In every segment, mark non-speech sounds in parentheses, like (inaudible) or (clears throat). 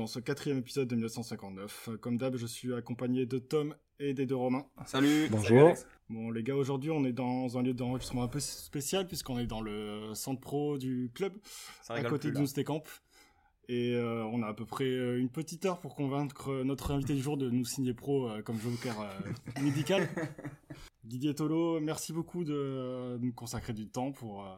euh, dans ce quatrième épisode de 1959. Comme d'hab, je suis accompagné de Tom et des deux Romains. Salut Bonjour. Bon, les gars, aujourd'hui, on est dans un lieu d'enregistrement un peu spécial puisqu'on est dans le centre pro du club, Ça à côté plus, de. Noustécamp. Et euh, on a à peu près euh, une petite heure pour convaincre notre invité du jour de nous signer pro euh, comme joker euh, médical. (laughs) Didier Tolo, merci beaucoup de, euh, nous consacrer du temps pour, euh,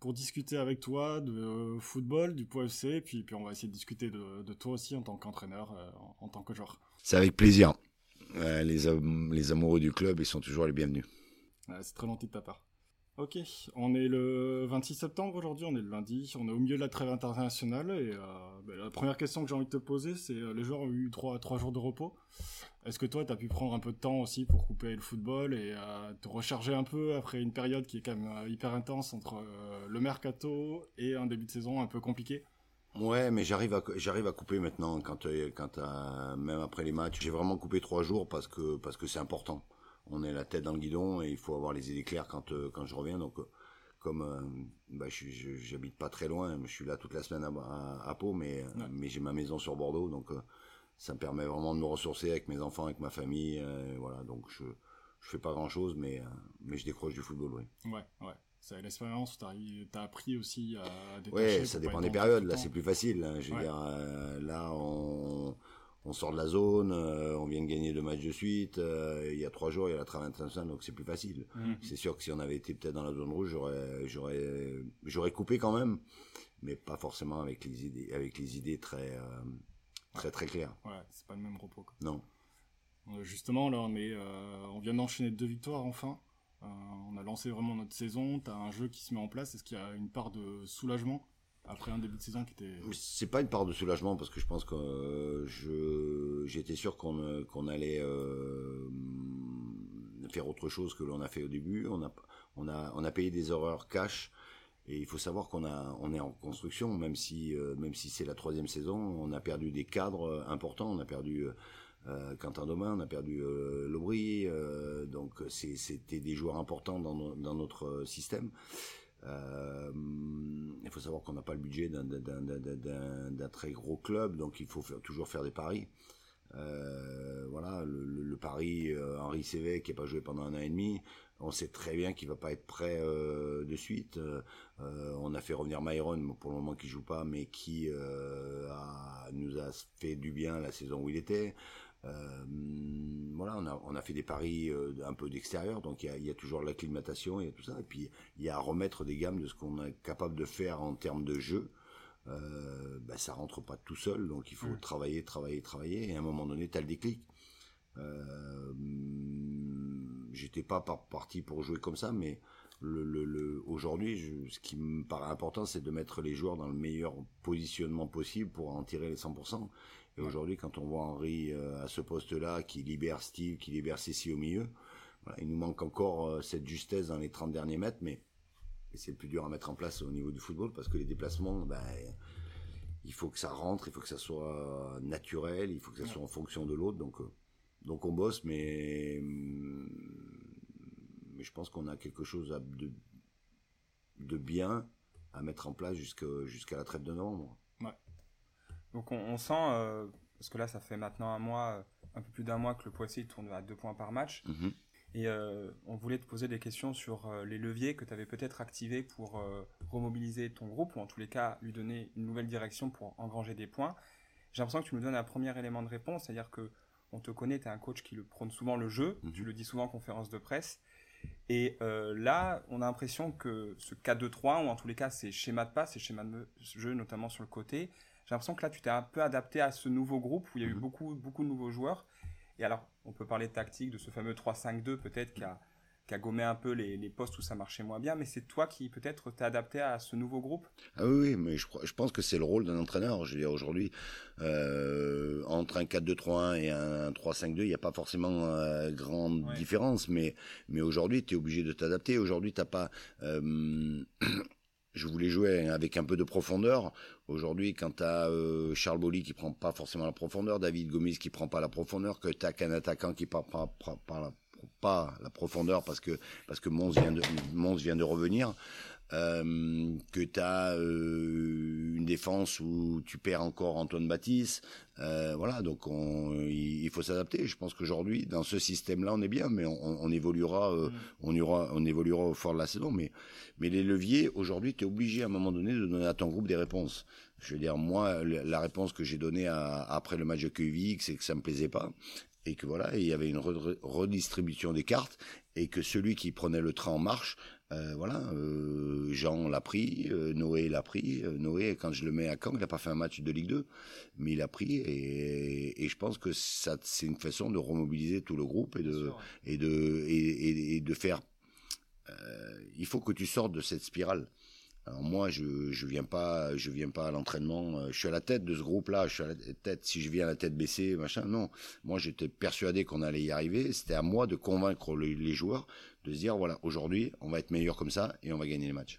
pour discuter avec toi de euh, football, du Pau FC, et puis, puis on va essayer de discuter de, de toi aussi en tant qu'entraîneur, euh, en, en tant que joueur. C'est avec plaisir. Euh, les, les amoureux du club, ils sont toujours les bienvenus. C'est très gentil de ta part. Ok, on est le 26 septembre aujourd'hui, on est le lundi, on est au milieu de la trêve internationale et euh, ben, la première question que j'ai envie de te poser, c'est euh, les joueurs ont eu trois, jours de repos. Est-ce que toi, tu as pu prendre un peu de temps aussi pour couper le football et euh, te recharger un peu après une période qui est quand même hyper intense entre le mercato et un début de saison un peu compliqué? Ouais, mais j'arrive à à couper maintenant quand quand même après les matchs, j'ai vraiment coupé trois jours parce que parce que c'est important. On est la tête dans le guidon et il faut avoir les idées claires quand euh, quand je reviens. Donc euh, comme euh, bah, je j'habite pas très loin, je suis là toute la semaine à, à, à Pau, mais Ouais. mais j'ai ma maison sur Bordeaux, donc ça me permet vraiment de me ressourcer avec mes enfants, avec ma famille, voilà. Donc je je fais pas grand chose, mais mais je décroche du football, oui. Ouais, ouais. C'est l'expérience, t'as as appris aussi à détacher. Ouais, ça dépend des périodes. Là, c'est plus facile. hein. Je veux Ouais. dire, euh, là, on, on sort de la zone, euh, on vient de gagner deux matchs de suite. euh, il y a trois jours, il y a la internationale, donc c'est plus facile. Mhm. C'est sûr que si on avait été peut-être dans la zone rouge, j'aurais, j'aurais, j'aurais coupé quand même, mais pas forcément avec les idées, avec les idées très, euh, très très claires. Ouais, c'est pas le même repos. quoi. Non. Justement, là, on, est, on vient d'enchaîner deux victoires enfin. On a lancé vraiment notre saison. T'as un jeu qui se met en place. Est-ce qu'il y a une part de soulagement après un début de saison qui était. C'est pas une part de soulagement parce que je pense que euh, je j'étais sûr qu'on euh, qu'on allait euh, faire autre chose que l'on a fait au début. On a on a on a payé des horreurs cash et il faut savoir qu'on a on est en construction même si même si c'est la troisième saison, on a perdu des cadres importants. On a perdu Quentin Domain, on a perdu euh, Lobry, donc c'était des joueurs importants dans, dans notre système. Euh, il faut savoir qu'on n'a pas le budget d'un- très gros club, donc il faut toujours faire des paris. Euh, voilà, le, pari euh, Henri Sévé qui n'a pas joué pendant un an et demi, on sait très bien qu'il va pas être prêt de suite. On a fait revenir Myron pour le moment qui joue pas, mais qui nous a fait du bien la saison où il était. Euh, voilà, on a, on a fait des paris euh, un peu d'extérieur, donc il y a, il y a toujours l'acclimatation et tout ça. Et puis il y a à remettre des gammes de ce qu'on est capable de faire en termes de jeu. Euh, bah, ça rentre pas tout seul, donc il faut travailler, travailler, travailler. Et à un moment donné, tu as le déclic. Euh, J'étais pas par- parti pour jouer comme ça, mais le, le, le- aujourd'hui, ce qui me paraît important, c'est de mettre les joueurs dans le meilleur positionnement possible pour en tirer les 100%. Et aujourd'hui, quand on voit Henri euh, à ce poste-là, qui libère Steve, qui libère Cécile au milieu, voilà, il nous manque encore euh, cette justesse dans les 30 derniers mètres, mais c'est le plus dur à mettre en place au niveau du football parce que les déplacements, ben, il faut que ça rentre, il faut que ça soit naturel, il faut que ça soit en fonction de l'autre. Donc, euh, donc on bosse, mais, mais je pense qu'on a quelque chose de, de bien à mettre en place jusqu'à la traite de novembre. Donc on, on sent, euh, parce que là ça fait maintenant un mois, euh, un peu plus d'un mois que le Poissy tourne à deux points par match, Mhm. et euh, on voulait te poser des questions sur les leviers que tu avais peut-être activés pour remobiliser ton groupe, ou en tous les cas lui donner une nouvelle direction pour engranger des points. J'ai l'impression que tu nous donnes un premier élément de réponse, c'est-à-dire que on te connaît, tu es un coach qui le prône souvent le jeu, Mhm. tu le dis souvent en conférence de presse, et euh, là, on a l'impression que ce 4-2-3, ou en tous les cas ces schémas de passe, ces schémas de jeu, notamment sur le côté, j'ai l'impression que là, tu t'es un peu adapté à ce nouveau groupe où il y a eu Mhm. beaucoup, beaucoup de nouveaux joueurs. Et alors, on peut parler de tactique, de ce fameux 3-5-2 peut-être qui a, qui a gommé un peu les, les postes où ça marchait moins bien, mais c'est toi qui peut-être t'es adapté à ce nouveau groupe? Ah oui, oui, mais je, je pense que c'est le rôle d'un entraîneur. Je veux dire, aujourd'hui, euh, entre un 4-2-3-1 et un 3-5-2, il n'y a pas forcément euh, grande Ouais. différence, mais, mais aujourd'hui, tu es obligé de t'adapter. Aujourd'hui, t'as pas... euh, (clears throat) je voulais jouer avec un peu de profondeur. Aujourd'hui, quand tu as Charles Bolly qui prend pas forcément la profondeur, David Gomis qui prend pas la profondeur, que tu as qu'un attaquant qui prend pas, la, profondeur parce que parce Mons vient de revenir. Euh, que tu as euh, une défense où tu perds encore Antoine Baptiste. Euh, voilà, donc on, il, faut s'adapter. Je pense qu'aujourd'hui, dans ce système-là, on est bien, mais on, on évoluera, mm. on, ira, on évoluera au fort de la saison. Mais, mais les leviers, aujourd'hui, tu es obligé à un moment donné de donner à ton groupe des réponses. Je veux dire, moi, la réponse que j'ai donnée après le match de QVX, c'est que ça me plaisait pas et que voilà, il y avait une redistribution des cartes et que celui qui prenait le train en marche, euh, voilà, euh, Jean l'a pris, euh, Noé l'a pris. Noé, quand je le mets à Caen, il n'a pas fait un match de Ligue 2, mais il a pris et, et je pense que ça, c'est une façon de remobiliser tout le groupe et de et de et, et de faire. il faut que tu sortes de cette spirale. Alors moi, je je viens pas, je viens pas à l'entraînement. Euh, je suis à la tête de ce groupe-là. Je suis à la tête. Si je viens à la tête baissée, machin, non. Moi, j'étais persuadé qu'on allait y arriver. C'était à moi de convaincre les, joueurs de se dire voilà, aujourd'hui, on va être meilleur comme ça et on va gagner les matchs.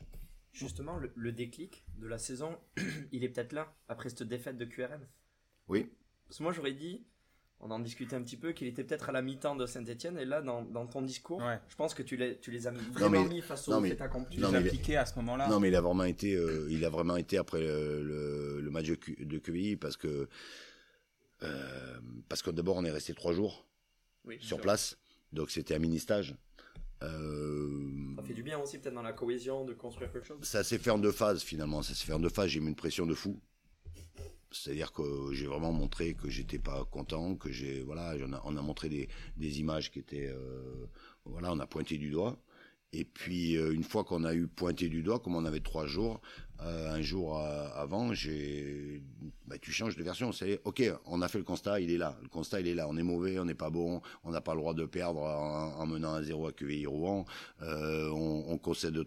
Justement, le, le déclic de la saison, (clears throat) il est peut-être là après cette défaite de QRM. Oui. Parce que moi, j'aurais dit on en discutait un petit peu, qu'il était peut-être à la mi-temps de Saint-Etienne. Et là, dans, ton discours, je pense que tu les, tu les as vraiment mis face au fait accompli. Tu les as appliqués à ce moment-là. Non, mais il a vraiment été, euh, il a vraiment été après le, le, match de, de QVI parce que, euh, parce que d'abord, on est resté trois jours sur place. Donc, c'était un mini-stage. Euh, ça fait du bien aussi, peut-être dans la cohésion, de construire quelque chose. Ça s'est fait en deux phases finalement. Ça s'est fait en deux phases. J'ai mis une pression de fou c'est-à-dire que j'ai vraiment montré que j'étais pas content, que j'ai voilà, on a, on a montré des, images qui étaient euh, voilà, on a pointé du doigt. Et puis euh, une fois qu'on a eu pointé du doigt, comme on avait trois jours, euh, un jour avant, j'ai, bah, tu changes de version. C'est ok, on a fait le constat, il est là. Le constat, il est là. On est mauvais, on n'est pas bon, on n'a pas le droit de perdre en, menant à zéro à QVI Rouen. on, on concède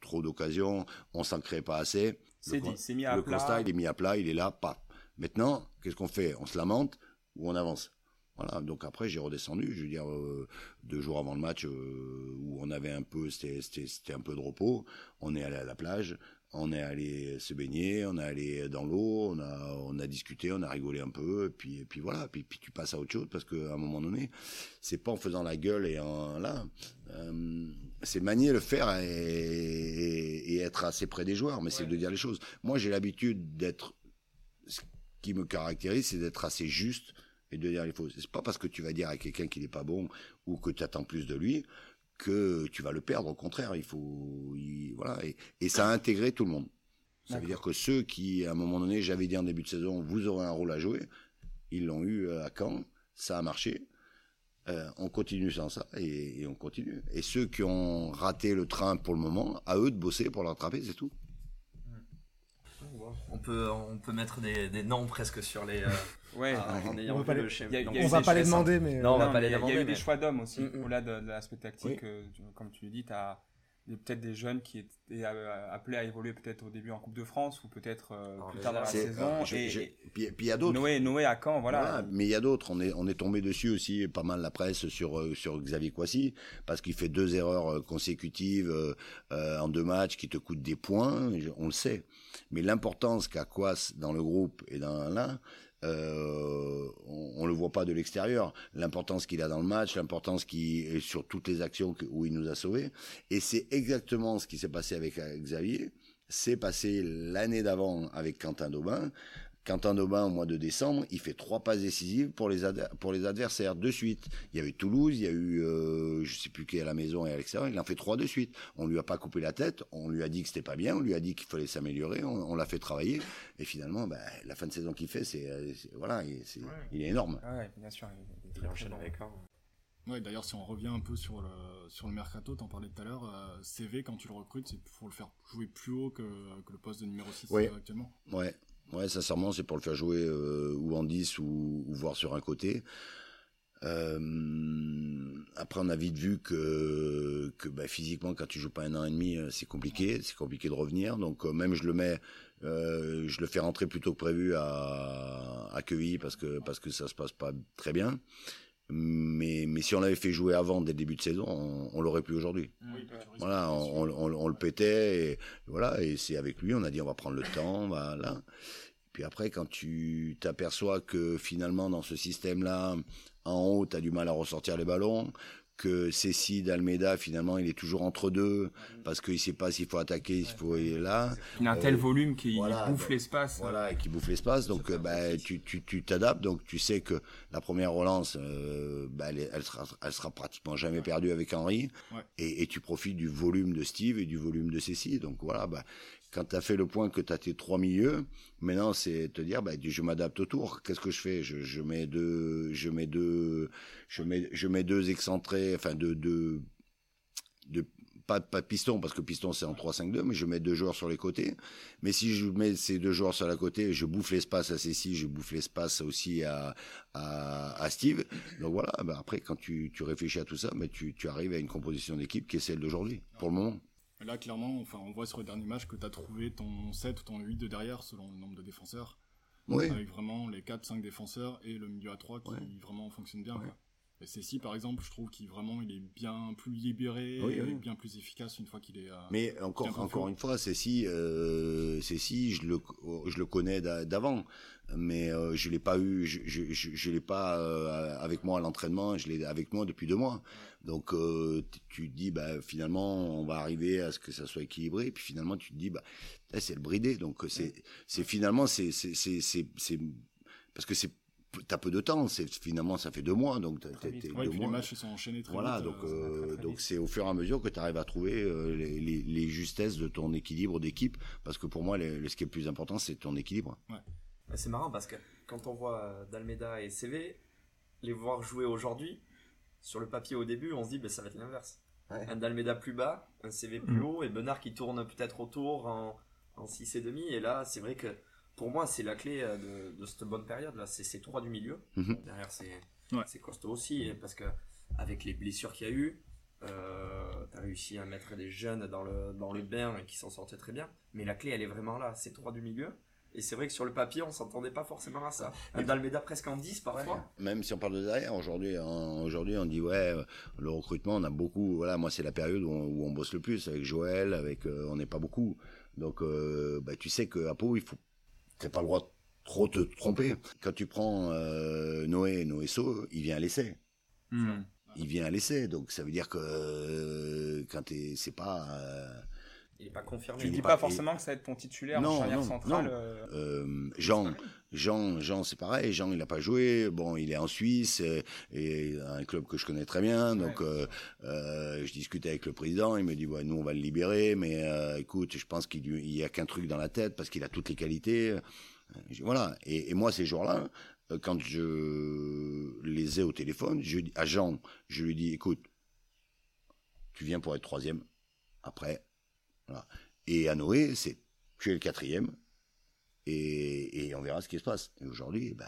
trop d'occasions, on s'en crée pas assez. C'est dit, c'est mis à plat. Le constat, il est mis à plat, il est là, pas. Maintenant, qu'est-ce qu'on fait? On se lamente ou on avance? Voilà, donc après j'ai redescendu, je veux dire euh, deux jours avant le match euh, où on avait un peu, c'était un peu de repos. On est allé à la plage, on est allé se baigner, on est allé dans l'eau, on a on a discuté, on a rigolé un peu, et puis et puis voilà, puis, puis tu passes à autre chose parce qu'à un moment donné, c'est pas en faisant la gueule et en là, euh, c'est manier le faire et, et, être assez près des joueurs, mais c'est de dire les choses. Moi j'ai l'habitude d'être qui me caractérise, c'est d'être assez juste et de dire les choses. C'est pas parce que tu vas dire à quelqu'un qu'il n'est pas bon ou que tu attends plus de lui que tu vas le perdre. Au contraire, il faut, voilà, et, ça a intégré tout le monde. Ça veut dire que ceux qui, à un moment donné, j'avais dit en début de saison, vous aurez un rôle à jouer, ils l'ont eu à Caen, ça a marché. Euh, on continue sans ça et, et, on continue. Et ceux qui ont raté le train pour le moment, à eux de bosser pour l'attraper, c'est tout. On peut, on peut mettre des, des noms presque sur les. Euh, ouais, on, va pas les, on va pas les demander, mais. Non, on va pas les demander. Il y a eu des choix d'hommes aussi. Mm, mm. Au-delà de, l'aspect tactique, euh, comme tu le dis, tu as peut-être des jeunes qui étaient euh, appelés à évoluer peut-être au début en Coupe de France ou peut-être ah, plus tard dans la saison. et, puis il y a d'autres. Noé, Noé à Caen, voilà. mais il y a d'autres. On est, on est tombé dessus aussi pas mal la presse sur sur Xavier Coissy parce qu'il fait deux erreurs consécutives en deux matchs qui te coûtent des points. On le sait. Mais l'importance qu'a Quas dans le groupe et dans l'un, euh, on, ne le voit pas de l'extérieur. L'importance qu'il a dans le match, l'importance qui est sur toutes les actions où il nous a sauvés. Et c'est exactement ce qui s'est passé avec Xavier. C'est passé l'année d'avant avec Quentin Daubin. Quentin Daubin, au mois de décembre, il fait trois passes décisives pour les, pour les adversaires de suite. Il y avait Toulouse, il y a eu, euh, je sais plus qui à la maison et à l'extérieur, il en fait trois de suite. On lui a pas coupé la tête, on lui a dit que c'était pas bien, on lui a dit qu'il fallait s'améliorer, on, l'a fait travailler. Et finalement, ben, la fin de saison qu'il fait, c'est, voilà, il, est, il est énorme. Ouais, bien sûr, il, enchaîne avec Ouais, d'ailleurs, si on revient un peu sur le, sur le mercato, t'en parlais tout à l'heure, euh, CV, quand tu le recrutes, c'est pour le faire jouer plus haut que, que le poste de numéro 6 actuellement. Ouais, Ouais, sincèrement, c'est pour le faire jouer euh, ou en 10 ou, voir sur un côté. Euh, après, on a vite vu que, que bah, physiquement, quand tu joues pas un an et demi, euh, c'est compliqué, c'est compliqué de revenir. Donc même je le mets, je le fais rentrer plus tôt que prévu à, à parce que parce que ça se passe pas très bien. Mais, mais si on l'avait fait jouer avant, dès le début de saison, on, on l'aurait plus aujourd'hui. voilà, on, on, on, le pétait, et voilà, et c'est avec lui, on a dit on va prendre le temps, voilà. Puis après, quand tu t'aperçois que finalement, dans ce système-là, en haut, tu as du mal à ressortir les ballons, que Cécile d'Almeida finalement il est toujours entre deux parce qu'il sait pas s'il faut attaquer s'il faut aller là. Il a un tel euh, volume qui bouffe l'espace voilà et qui bouffe l'espace donc bah, tu tu t'adaptes donc tu sais que la première relance euh, bah, elle, elle, sera elle sera pratiquement jamais perdue avec Henri. Et, et, tu profites du volume de Steve et du volume de Cécile donc voilà bah quand tu as fait le point que tu as tes trois milieux, maintenant c'est te dire bah, je m'adapte autour. Qu'est-ce que je fais? Je, mets deux je mets deux je mets je mets deux excentrés enfin deux deux de pas pas piston parce que piston c'est en 3-5-2 mais je mets deux joueurs sur les côtés. Mais si je mets ces deux joueurs sur la côté je bouffe l'espace à Cécile je bouffe l'espace aussi à, à, à Steve. Donc voilà bah après quand tu, tu réfléchis à tout ça mais tu, tu arrives à une composition d'équipe qui est celle d'aujourd'hui pour le moment Là, clairement, enfin, on voit sur le dernier match que tu as trouvé ton 7 ou ton 8 de derrière selon le nombre de défenseurs. Avec vraiment les 4-5 défenseurs et le milieu à 3 qui vraiment fonctionne bien. Et Cécile, par exemple, je trouve qu'il vraiment il est bien plus libéré, et bien plus efficace une fois qu'il est. Euh, Mais encore, encore une fois, Cécile, euh, je le, je le connais d'avant mais euh, je l'ai pas eu, je, je, je, l'ai pas euh, avec moi à l'entraînement, je l'ai avec moi depuis deux mois. Donc euh, tu te dis bah finalement on va arriver à ce que ça soit équilibré, et puis finalement tu te dis bah c'est le bridé, donc c'est c'est finalement c'est c'est c'est c'est parce que c'est t'as peu de temps, c'est finalement ça fait deux mois, donc t'as, ouais, deux mois. Les matchs ils sont enchaînés très voilà, vite. donc euh, donc c'est au fur et à mesure que tu arrives à trouver les, les, les, justesses de ton équilibre d'équipe, parce que pour moi, ce qui est le plus important, c'est ton équilibre. Ouais. C'est marrant parce que quand on voit euh, Dalmeda et CV, les voir jouer aujourd'hui, sur le papier au début, on se dit ben ça va être l'inverse. Un Dalmeda plus bas, un CV plus mm. haut, et Benard qui tourne peut-être autour en, en 6 et demi. Et là, c'est vrai que pour moi, c'est la clé euh, de, cette bonne période là. C'est ces trois du milieu. Mm-hmm. Derrière, c'est costaud aussi, parce que avec les blessures qu'il y a eu, euh, tu as réussi à mettre des jeunes dans le, dans le bain et qui s'en sortaient très bien. Mais la clé, elle est vraiment là. Ces trois du milieu. Et c'est vrai que sur le papier, on s'entendait pas forcément à ça. Un Dalmeda presque en 10 parfois. Même si on parle de derrière, aujourd'hui, aujourd'hui, on dit ouais, le recrutement, on a beaucoup. Voilà, moi, c'est la période où on, bosse le plus avec Joël, avec, euh, on n'est pas beaucoup. Donc, euh, bah, tu sais que à Pau, il faut, t'as pas le droit de trop te tromper. Quand tu prends euh, Noé, Noé So, il vient à l'essai. Hmm. Il vient à l'essai, donc ça veut dire que quand t'es, c'est pas il n'est pas confirmé. Tu dis pas, forcément que ça va être ton titulaire non, en charnière centrale. Euh, euh, Jean, Jean, Jean, c'est pareil. Jean, il n'a pas joué. Bon, il est en Suisse et, un club que je connais très bien. Donc, euh, je discutais avec le président. Il me dit, ouais, nous, on va le libérer, mais écoute, je pense qu'il y a qu'un truc dans la tête parce qu'il a toutes les qualités. Voilà. Et, moi, ces jours-là, quand je les ai au téléphone, je dis à Jean, je lui dis, écoute, tu viens pour être troisième. Après, et à Noé, c'est tu es le quatrième, et, et, on verra ce qui se passe. Et aujourd'hui, ben,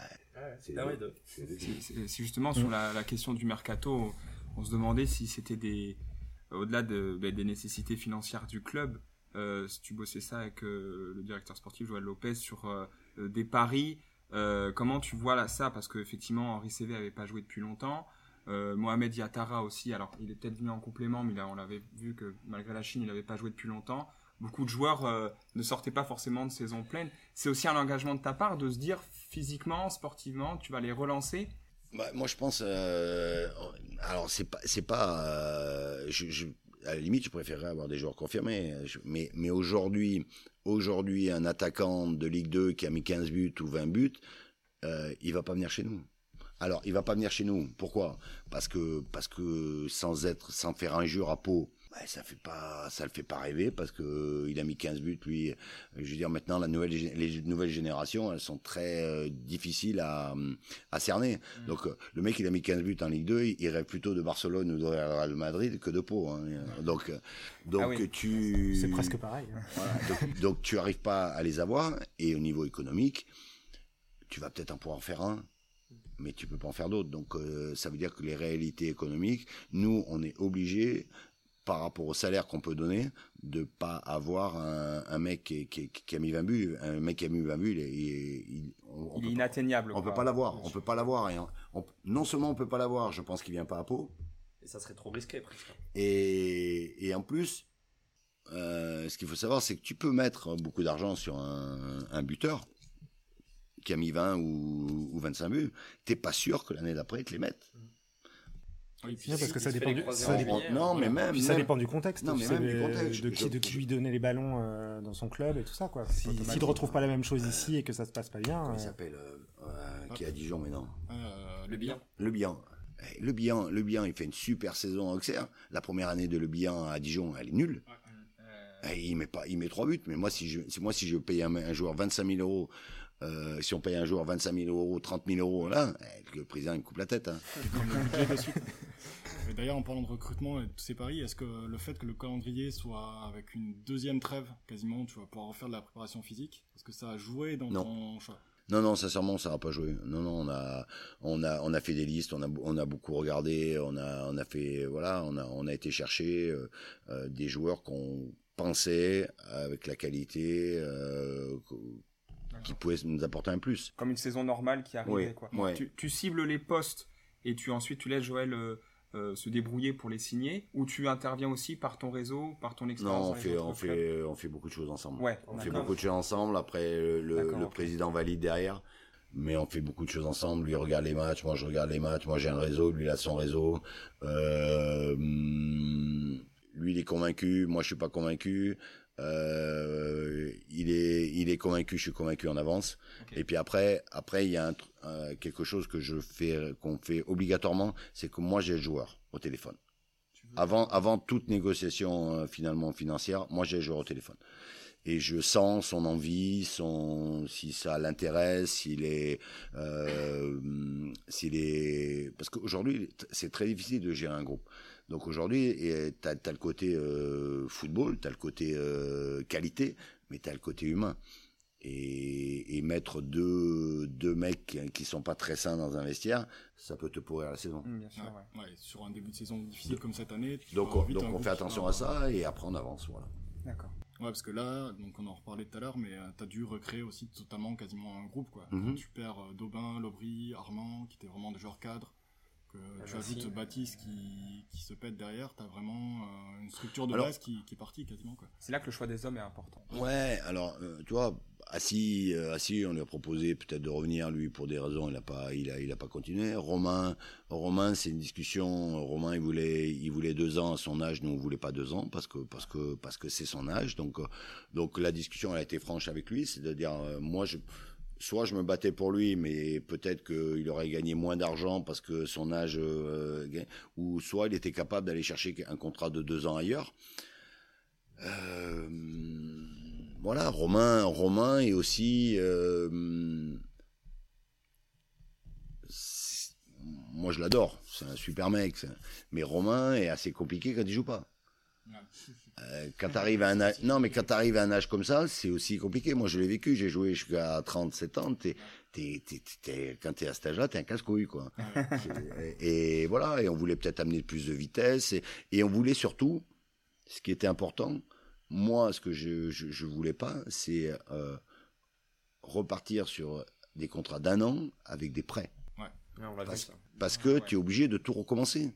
c'est justement sur la, question du mercato, on se demandait si c'était des, au-delà de, ben, des nécessités financières du club, euh, si tu bossais ça avec euh, le directeur sportif Joël Lopez sur euh, des paris, comment tu vois là, ça? Parce qu'effectivement, Henri CV avait pas joué depuis longtemps. Mohamed Yatara aussi, alors il est peut-être venu en complément, mais là, on l'avait vu que malgré la Chine, il n'avait pas joué depuis longtemps beaucoup de joueurs euh, ne sortaient pas forcément de saison pleine. C'est aussi un engagement de ta part de se dire physiquement, sportivement, tu vas les relancer? Bah, moi, je pense. Euh, alors, c'est pas, c'est pas. Euh, à la limite, je préférerais avoir des joueurs confirmés. mais, mais aujourd'hui, aujourd'hui, un attaquant de Ligue 2 qui a mis 15 buts ou 20 buts, euh, il va pas venir chez nous. Alors, il va pas venir chez nous. Pourquoi? Parce que, parce que sans être, sans faire un jour à peau, ça fait pas, ça le fait pas rêver parce que euh, il a mis 15 buts lui. Je veux dire maintenant la nouvelle, les nouvelles générations, elles sont très euh, difficiles à, à cerner. Mm. Donc euh, le mec il a mis 15 buts en Ligue 2, il, rêve plutôt de Barcelone ou de Real Madrid que de Pau. Hein. Donc donc ah tu. C'est presque pareil. Hein. donc, donc, tu arrives pas à les avoir et au niveau économique, tu vas peut-être en pouvoir en faire un mais tu peux pas en faire d'autres. Donc ça veut dire que les réalités économiques, nous, on est obligés par rapport au salaire qu'on peut donner, de pas avoir un, mec qui, a mis 20 buts. Un mec qui a mis 20 buts, il est, il, on, est inatteignable. on peut pas l'avoir. On peut pas l'avoir. non seulement on peut pas l'avoir, je pense qu'il vient pas à Pau. Et ça serait trop risqué presque. Et, en plus, euh, ce qu'il faut savoir, c'est que tu peux mettre beaucoup d'argent sur un, buteur qui a mis 20 ou, ou 25 buts. T'es pas sûr que l'année d'après, il te les mette. Oui, parce que ça dépend du, non, mais même, ça dépend du contexte. Non, mais même du contexte. De qui, de qui lui donner les ballons euh, dans son club et tout ça, quoi. S'il ne retrouve pas la même chose ici et que ça se passe pas bien. Comment il s'appelle Qui est à Dijon maintenant Le Bihan. Le Bihan. Eh, le Bihan, le Bihan, il fait une super saison à Auxerre. La première année de Le Bihan à Dijon, elle est nulle. Eh, il met pas, il met trois buts. Mais moi, si je, moi, si je paye un, joueur 25 000 euros, euh, si on paye un joueur 25 000 euros, 30 000 euros, là, eh, le président il me coupe la tête. Hein. (laughs) D'ailleurs, en parlant de recrutement et de tous ces paris, est-ce que le fait que le calendrier soit avec une deuxième trêve, quasiment, tu vas pouvoir refaire de la préparation physique, est-ce que ça a joué dans ton choix? Non, non, sincèrement, ça n'a pas joué. Non, non, on a, on a, on a fait des listes, on a, on a beaucoup regardé, on a, on a fait, voilà, on a, on a été chercher euh, euh, des joueurs qu'on pensait avec la qualité euh, qui pouvaient nous apporter un plus. Comme une saison normale qui arrivait, quoi. Tu, tu, cibles les postes et tu ensuite tu laisses Joël euh, se débrouiller pour les signer ou tu interviens aussi par ton réseau, par ton expérience Non, on fait, on fait, on fait beaucoup de choses ensemble. Ouais, on fait beaucoup de choses ensemble. Après, le, président valide derrière. Mais on fait beaucoup de choses ensemble. Lui regarde les matchs, moi je regarde les matchs. Moi j'ai un réseau, lui il a son réseau. Euh, il est convaincu, moi je suis pas convaincu. Euh, il est, il est convaincu, je suis convaincu en avance. Et puis après, après il y a un, quelque chose que je fais, qu'on fait obligatoirement, c'est que moi j'ai le joueur au téléphone. Avant, avant toute négociation euh, finalement financière, moi j'ai le joueur au téléphone. Et je sens son envie, son si ça l'intéresse, s'il est, euh, s'il est, parce qu'aujourd'hui c'est très difficile de gérer un groupe. Donc aujourd'hui, tu as, le côté euh, football, tu as le côté euh, qualité, mais tu as le côté humain. Et, mettre deux, deux mecs qui sont pas très sains dans un vestiaire, ça peut te pourrir la saison. Mmh, bien sûr, ouais. sur un début de saison difficile comme cette année. Donc, on, donc on fait attention à ça et après on avance. Voilà. D'accord. Ouais, parce que là, donc on en reparlait tout à l'heure, mais euh, tu as dû recréer aussi totalement quasiment un groupe. Quoi. Mmh. tu perds Daubin, Lobry, Armand, qui étaient vraiment des joueurs cadres que ah tu ajoutes Baptiste qui, qui, se pète derrière, tu as vraiment euh, une structure de base qui, qui, est partie quasiment. C'est là que le choix des hommes est important. Ouais, alors euh, tu vois, Assis, euh, Assis, on lui a proposé peut-être de revenir lui pour des raisons, il n'a pas, il a, il a pas continué. Romain, Romain, c'est une discussion. Romain, il voulait, il voulait deux ans à son âge, nous on voulait pas deux ans parce que parce que parce que c'est son âge. Donc donc la discussion elle a été franche avec lui, c'est de dire moi je soit je me battais pour lui, mais peut-être qu'il aurait gagné moins d'argent parce que son âge, euh, ou soit il était capable d'aller chercher un contrat de deux ans ailleurs. Euh, voilà, Romain, Romain est aussi, euh, moi je l'adore, c'est un super mec, mais Romain est assez compliqué quand il joue pas. Euh, quand tu arrives à un âge, non, mais quand tu arrives à un âge comme ça, c'est aussi compliqué. Moi, je l'ai vécu. J'ai joué jusqu'à 37 ans. T'es, t'es, t'es, quand t'es à cet âge-là, t'es un casse-couille, quoi. et, voilà. Et on voulait peut-être amener plus de vitesse. Et, on voulait surtout, ce qui était important, moi, ce que je, je, voulais pas, c'est euh, repartir sur des contrats d'un an avec des prêts. Ouais. parce, parce que tu es obligé de tout recommencer.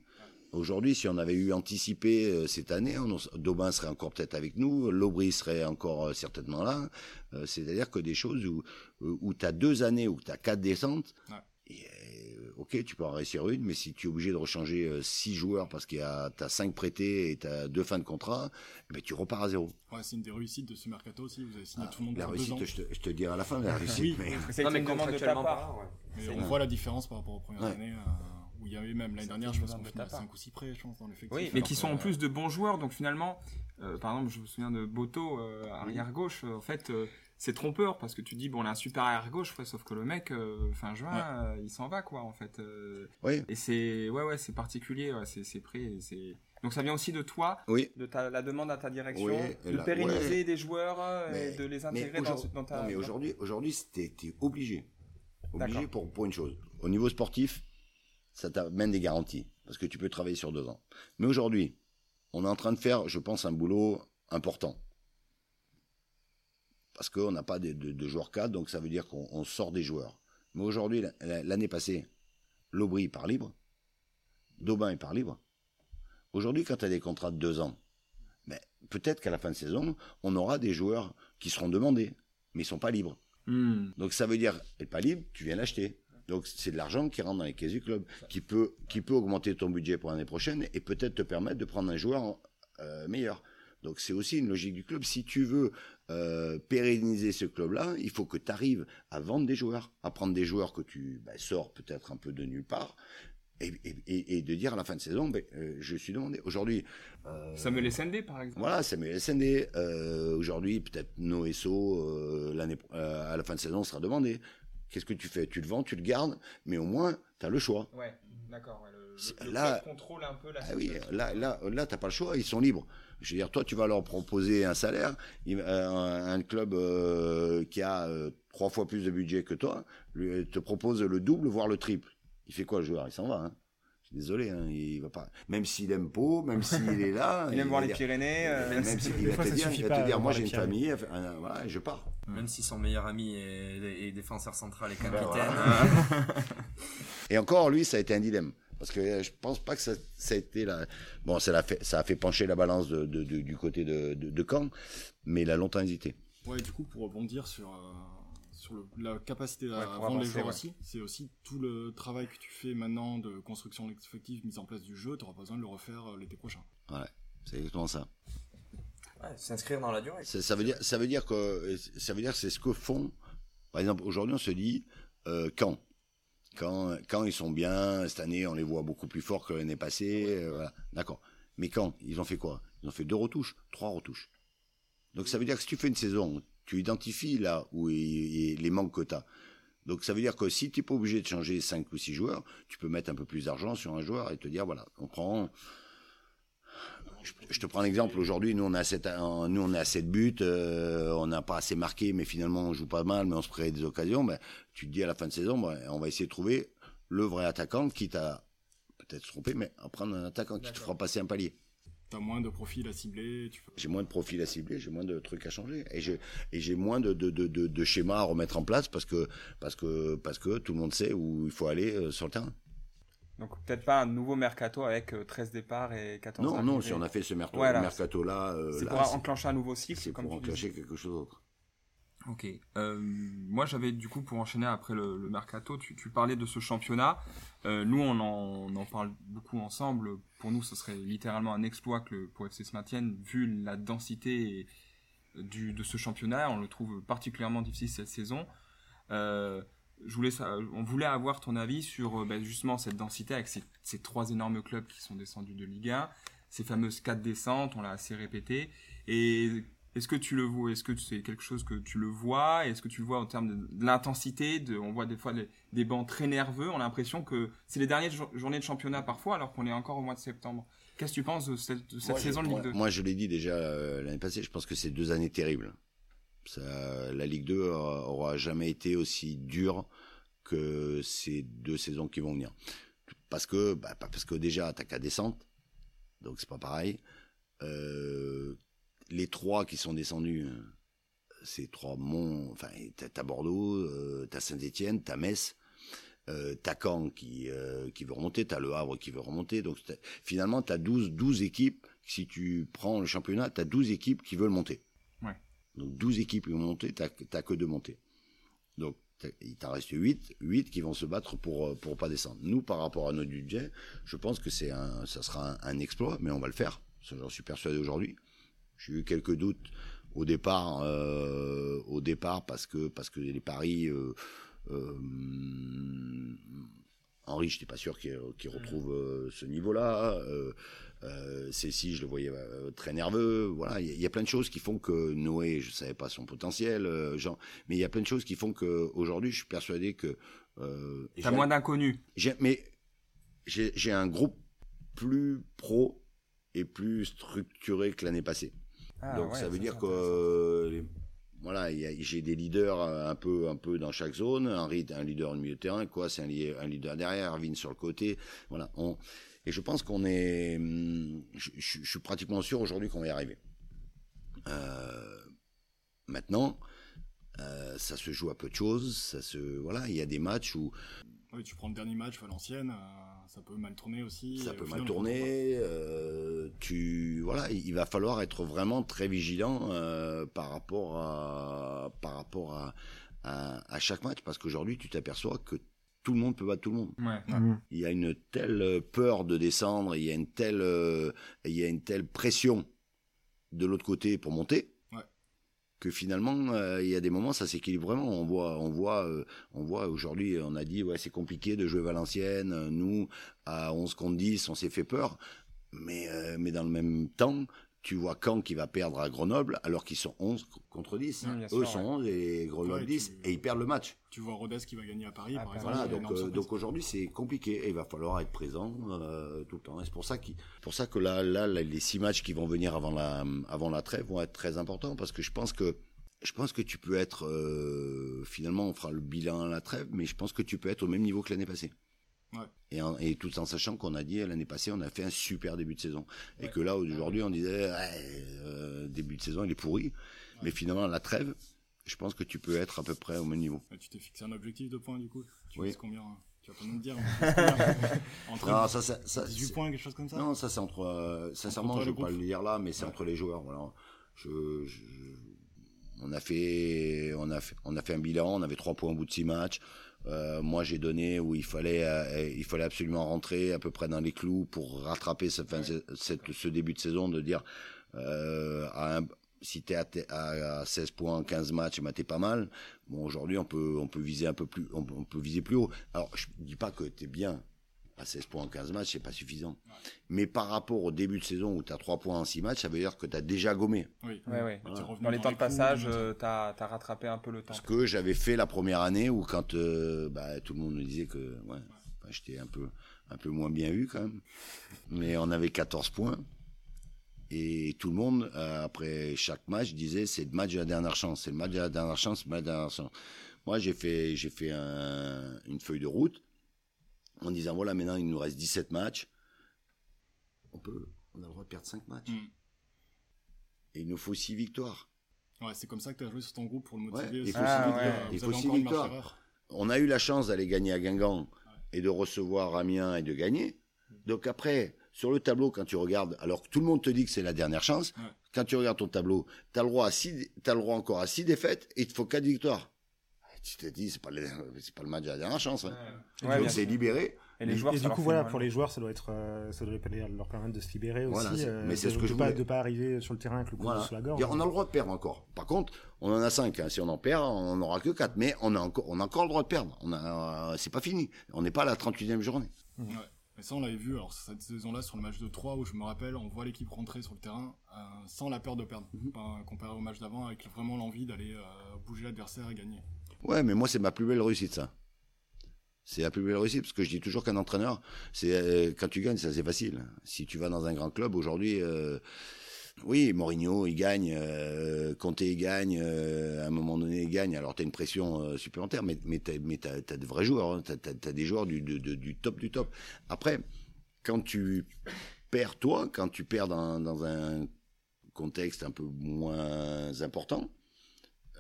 Aujourd'hui, si on avait eu anticipé euh, cette année, Daubin serait encore peut-être avec nous, Lobry serait encore euh, certainement là. Euh, c'est-à-dire que des choses où, où tu as deux années, où tu as quatre descentes, ok, tu peux en réussir une, mais si tu es obligé de rechanger six joueurs parce qu'il y a as cinq prêtés et tu as deux fins de contrat, eh ben, tu repars à zéro. Ouais, c'est une des réussites de ce mercato aussi. Vous avez signé ah, tout le monde la pour réussite, deux ans. Je, te, je te dirai à la fin la (laughs) réussite. oui, mais... c'est une commande de ta part. Mais on voit la différence par rapport aux premières années où il y avait même l'année dernière, je pense qu'on finit 5 ou 6 prêts, je pense, dans l'effectif. Oui, mais qui sont en plus de bons joueurs, donc finalement, euh, par exemple, je me souviens de Boto, euh, arrière gauche, euh, en fait, c'est trompeur parce que tu dis, bon, on a un super arrière gauche, sauf que le mec, fin juin, il s'en va, quoi, en fait. oui. Et c'est, ouais, ouais, c'est particulier, c'est c'est. Donc ça vient aussi de toi, oui. de ta, la demande à ta direction, de pérenniser des joueurs et de les intégrer dans, dans, ta. Non, mais aujourd'hui, aujourd'hui, c'était obligé, obligé pour pour une chose. Au niveau sportif, ça t'amène des garanties, parce que tu peux travailler sur deux ans. Mais aujourd'hui, on est en train de faire, je pense, un boulot important. Parce qu'on n'a pas de, de, joueurs cadres, donc ça veut dire qu'on sort des joueurs. Mais aujourd'hui, l'année passée, Lobry part libre, Daubin est part libre. Aujourd'hui, quand tu as des contrats de deux ans, ben, peut-être qu'à la fin de saison, on aura des joueurs qui seront demandés, mais ils sont pas libres. Hmm. Donc ça veut dire, et pas libre, tu viens l'acheter. Donc c'est de l'argent qui rentre dans les caisses du club, qui peut, qui peut augmenter ton budget pour l'année prochaine et peut-être te permettre de prendre un joueur euh, meilleur. Donc c'est aussi une logique du club. Si tu veux euh, pérenniser ce club-là, il faut que tu arrives à vendre des joueurs, à prendre des joueurs que tu bah, sors peut-être un peu de nulle part, et, de dire à la fin de saison, ben, euh, je suis demandé. Aujourd'hui. Euh, Samuel SND, par exemple. Voilà, Samuel SND. Euh, aujourd'hui, peut-être Noesso, l'année, à la fin de saison, sera demandé. Qu'est-ce que tu fais? Tu le vends, tu le gardes, mais au moins, tu as le choix. Ouais, d'accord. le, là, contrôle un peu la ah oui, là, là, là, t'as pas le choix, ils sont libres. Je veux dire, toi, tu vas leur proposer un salaire, un, club qui a trois fois plus de budget que toi, lui, te propose le double, voire le triple il fait quoi le joueur? Il s'en va. Hein. Suis désolé, hein, il va pas. Même s'il aime Pau, même s'il est là. (laughs) il aime voir les Pyrénées. Euh, même s'il (laughs) va, te dire, il va te dire, moi j'ai une famille, voilà, je pars. Même si son meilleur ami est, défenseur central et ben capitaine. et encore, lui, ça a été un dilemme. Parce que je pense pas que ça, ça a été la. Bon, ça a, fait, ça a fait pencher la balance de, du côté de, de, Caen, mais il a longtemps hésité. Ouais, du coup, pour rebondir sur. Euh, la capacité à vendre les joueurs aussi. C'est aussi tout le travail que tu fais maintenant de construction effective, mise en place du jeu, tu n'auras pas besoin de le refaire euh, l'été prochain. Ouais, c'est exactement ça. S'inscrire dans la durée. Ça, veut dire, ça veut dire que ça veut dire c'est ce que font. Par exemple, aujourd'hui, on se dit euh, quand? Quand, quand ils sont bien, cette année, on les voit beaucoup plus forts que l'année passée. Euh, D'accord. Mais quand? Ils ont fait quoi? Ils ont fait deux retouches, trois retouches. Donc ça veut dire que si tu fais une saison tu identifies là où est, les manques que tu as. Donc ça veut dire que si tu n'es pas obligé de changer 5 ou 6 joueurs, tu peux mettre un peu plus d'argent sur un joueur et te dire, voilà, on prend... Je, te prends un exemple. Aujourd'hui, nous on a 7, nous on a 7 buts, euh, on n'a pas assez marqué, mais finalement on joue pas mal, mais on se crée des occasions. Ben, tu te dis à la fin de saison, ben, on va essayer de trouver le vrai attaquant, qui t'a peut-être trompé, mais à prendre un attaquant qui te fera passer un palier. T'as moins de profils à cibler. J'ai moins de profils à cibler, j'ai moins de trucs à changer, et j'ai et j'ai moins de, de, de, de, schémas à remettre en place parce que parce que parce que tout le monde sait où il faut aller euh, sur le terrain. Donc peut-être pas un nouveau mercato avec 13 euh, départs et 14 Non, non, si on a fait ce mercato, mercato là, euh, c'est pour enclencher un nouveau cycle. C'est pour enclencher quelque chose d'autre. Ok. Euh, moi, j'avais du coup pour enchaîner après le, mercato, tu, parlais de ce championnat. Euh, nous, on en, parle beaucoup ensemble. Pour nous, ce serait littéralement un exploit que le, pour FC se maintienne, vu la densité du, de ce championnat. On le trouve particulièrement difficile cette saison. Euh, je voulais, on voulait avoir ton avis sur ben, justement cette densité avec ces, ces, trois énormes clubs qui sont descendus de Ligue 1, ces fameuses quatre descentes, on l'a assez répété, et est-ce que tu le vois Est-ce que c'est quelque chose que tu le vois? Est-ce que tu le vois en termes de, l'intensité de, On voit des fois des, bancs très nerveux. On a l'impression que c'est les dernières journées de championnat parfois, alors qu'on est encore au mois de septembre. Qu'est-ce que tu penses de cette, saison de Ligue 2 Moi, je l'ai dit déjà euh, l'année passée. Je pense que c'est deux années terribles. la Ligue 2 aura jamais été aussi dure que ces deux saisons qui vont venir. Parce que, bah, parce que déjà, t'as qu'à descendre, donc c'est pas pareil. Euh, les trois qui sont descendus, euh, ces trois monts, enfin, t'as Bordeaux, euh, t'as Saint-Etienne, t'as Metz, euh, t'as Caen qui, euh, qui veut remonter, t'as Le Havre qui veut remonter. Donc finalement, t'as 12, 12 équipes. Si tu prends le championnat, t'as 12 équipes qui veulent monter. Ouais. Donc 12 équipes qui vont monter, t'as que deux montées. Donc il t'en reste 8, 8 qui vont se battre pour pour pas descendre. Nous, par rapport à notre budget, je pense que c'est un, ça sera un, un exploit, mais on va le faire. J'en suis persuadé aujourd'hui. J'ai eu quelques doutes au départ, euh, au départ parce que parce que les paris. Euh, euh, Henri, je n'étais pas sûr qu'il retrouve euh, ce niveau-là. Cécile, je le voyais très nerveux. Voilà, il y, a plein de choses qui font que Noé, je savais pas son potentiel, Jean, mais il y a plein de choses qui font que aujourd'hui, je suis persuadé que. Euh, T'as moins d'inconnus. Mais j'ai un groupe plus pro et plus structuré que l'année passée. Ah Donc ça veut dire que euh, voilà, j'ai des leaders euh, un peu un peu dans chaque zone. Henri un leader au milieu de terrain, quoi, c'est un, un, leader derrière, Vin sur le côté. Voilà, on, et je pense qu'on est, hum, je, je, suis pratiquement sûr aujourd'hui qu'on va y arriver. Euh, maintenant, euh, ça se joue à peu de choses. Ça se, voilà, il y a des matchs où. Oui, tu prends le dernier match Valenciennes ça peut mal tourner aussi. Ça peut mal tourner. Euh, tu voilà, il va falloir être vraiment très vigilant euh, par rapport à par rapport à, à, chaque match parce qu'aujourd'hui tu t'aperçois que tout le monde peut battre tout le monde. Mmh. Il y a une telle peur de descendre, il y a une telle, il y a une telle pression de l'autre côté pour monter que finalement il y a des moments ça s'équilibre vraiment. On voit on voit on voit aujourd'hui on a dit ouais c'est compliqué de jouer Valenciennes nous à 11 contre 10 on s'est fait peur. Mais mais dans le même temps tu vois Caen qui va perdre à Grenoble alors qu'ils sont 11 contre 10. Eux sont 11 et Grenoble 10 et ils perdent le match. Tu vois Rodez qui va gagner à Paris ah, par exemple. Voilà, donc, euh, donc aujourd'hui c'est compliqué et il va falloir être présent euh, tout le temps. c'est pour ça, pour ça que là, là, les six matchs qui vont venir avant la, avant la trêve vont être très importants parce que je pense que je pense que tu peux être euh, finalement on fera le bilan à la trêve mais je pense que tu peux être au même niveau que l'année passée. Et, et, tout en sachant qu'on a dit l'année passée, on a fait un super début de saison. Et que là, aujourd'hui, on disait, euh, début de saison, il est pourri. Mais finalement, la trêve, je pense que tu peux être à peu près au même niveau. tu t'es fixé un objectif de points, du coup Tu oui. combien (laughs) hein? Tu vas pas nous le dire. entre non, ça, ça, ça 18 points, quelque chose comme ça? Non, ça, c'est entre. Euh, sincèrement, je ne vais pas le dire là, mais c'est entre les joueurs. Voilà. Je, on a fait, on a fait, on a fait un bilan. On avait 3 points au bout de 6 matchs. Euh, moi, j'ai donné où il fallait, euh, il fallait absolument rentrer à peu près dans les clous pour rattraper ce, fin, cette, ce début de saison, de dire euh, à un, si t'es à, à, 16 points 15 matchs, bah, t'es pas mal. Bon, aujourd'hui, on peut, on peut viser un peu plus, on, on peut viser plus haut. Alors, je dis pas que t'es bien à 16 points en 15 matchs, c'est pas suffisant. Mais par rapport au début de saison où tu as 3 points en 6 matchs, ça veut dire que tu as déjà gommé. Oui, Dans les temps de passage, euh, tu as, rattrapé un peu le temps. Parce que j'avais fait la première année où quand euh, bah, tout le monde me disait que ouais, bah, j'étais un peu, un peu moins bien vu quand même. Mais on avait 14 points. Et tout le monde, euh, après chaque match, disait c'est le match de la dernière chance, c'est le match de la dernière chance, le match de la dernière chance. Moi, j'ai fait, j'ai fait un, une feuille de route en disant voilà, maintenant il nous reste 17 matchs. On peut, on a le droit de perdre 5 matchs. Mm. Et il nous faut 6 victoires. Ouais, c'est comme ça que tu as joué sur ton groupe pour le motiver. il faut 6 ah, victoires. On a eu la chance d'aller gagner à Guingamp et de recevoir Amiens et de gagner. Donc après, sur le tableau, quand tu regardes, alors que tout le monde te dit que c'est la dernière chance, quand tu regardes ton tableau, tu as, le droit le droit encore à 6 défaites et il te faut 4 victoires tu t'es dit, c'est pas, (laughs) c'est pas le match de la dernière chance. Hein. Ouais. c'est libéré. Et, les joueurs, et du coup, voilà, pour les joueurs, ça doit être, euh, ça doit leur permettre de se libérer aussi. Euh, mais c'est ce que je pas, de pas arriver sur le terrain avec le couteau sur la gorge. On a le droit de perdre encore. Par contre, on en a 5. Hein. Si on en perd, on n'aura que 4. Mais on a encore, on a encore le droit de perdre. On a, c'est pas fini. On n'est pas à la 38e journée. Ouais. Mais ça, on l'avait vu, alors cette saison-là, sur le match de 3, où je me rappelle, on voit l'équipe rentrer sur le terrain euh, sans la peur de perdre, mhm. comparé au match d'avant, avec vraiment l'envie d'aller bouger l'adversaire et gagner. Ouais, mais moi, c'est ma plus belle réussite, ça. C'est la plus belle réussite, parce que je dis toujours qu'un entraîneur, euh, quand tu gagnes, ça c'est facile. Si tu vas dans un grand club aujourd'hui, euh, oui, Mourinho, il gagne, euh, Conte, il gagne, euh, à un moment donné, il gagne. Alors tu as une pression supplémentaire, mais, mais tu as, de vrais joueurs, hein. tu as, des joueurs du, top du top. Après, quand tu perds toi, quand tu perds dans un contexte un peu moins important,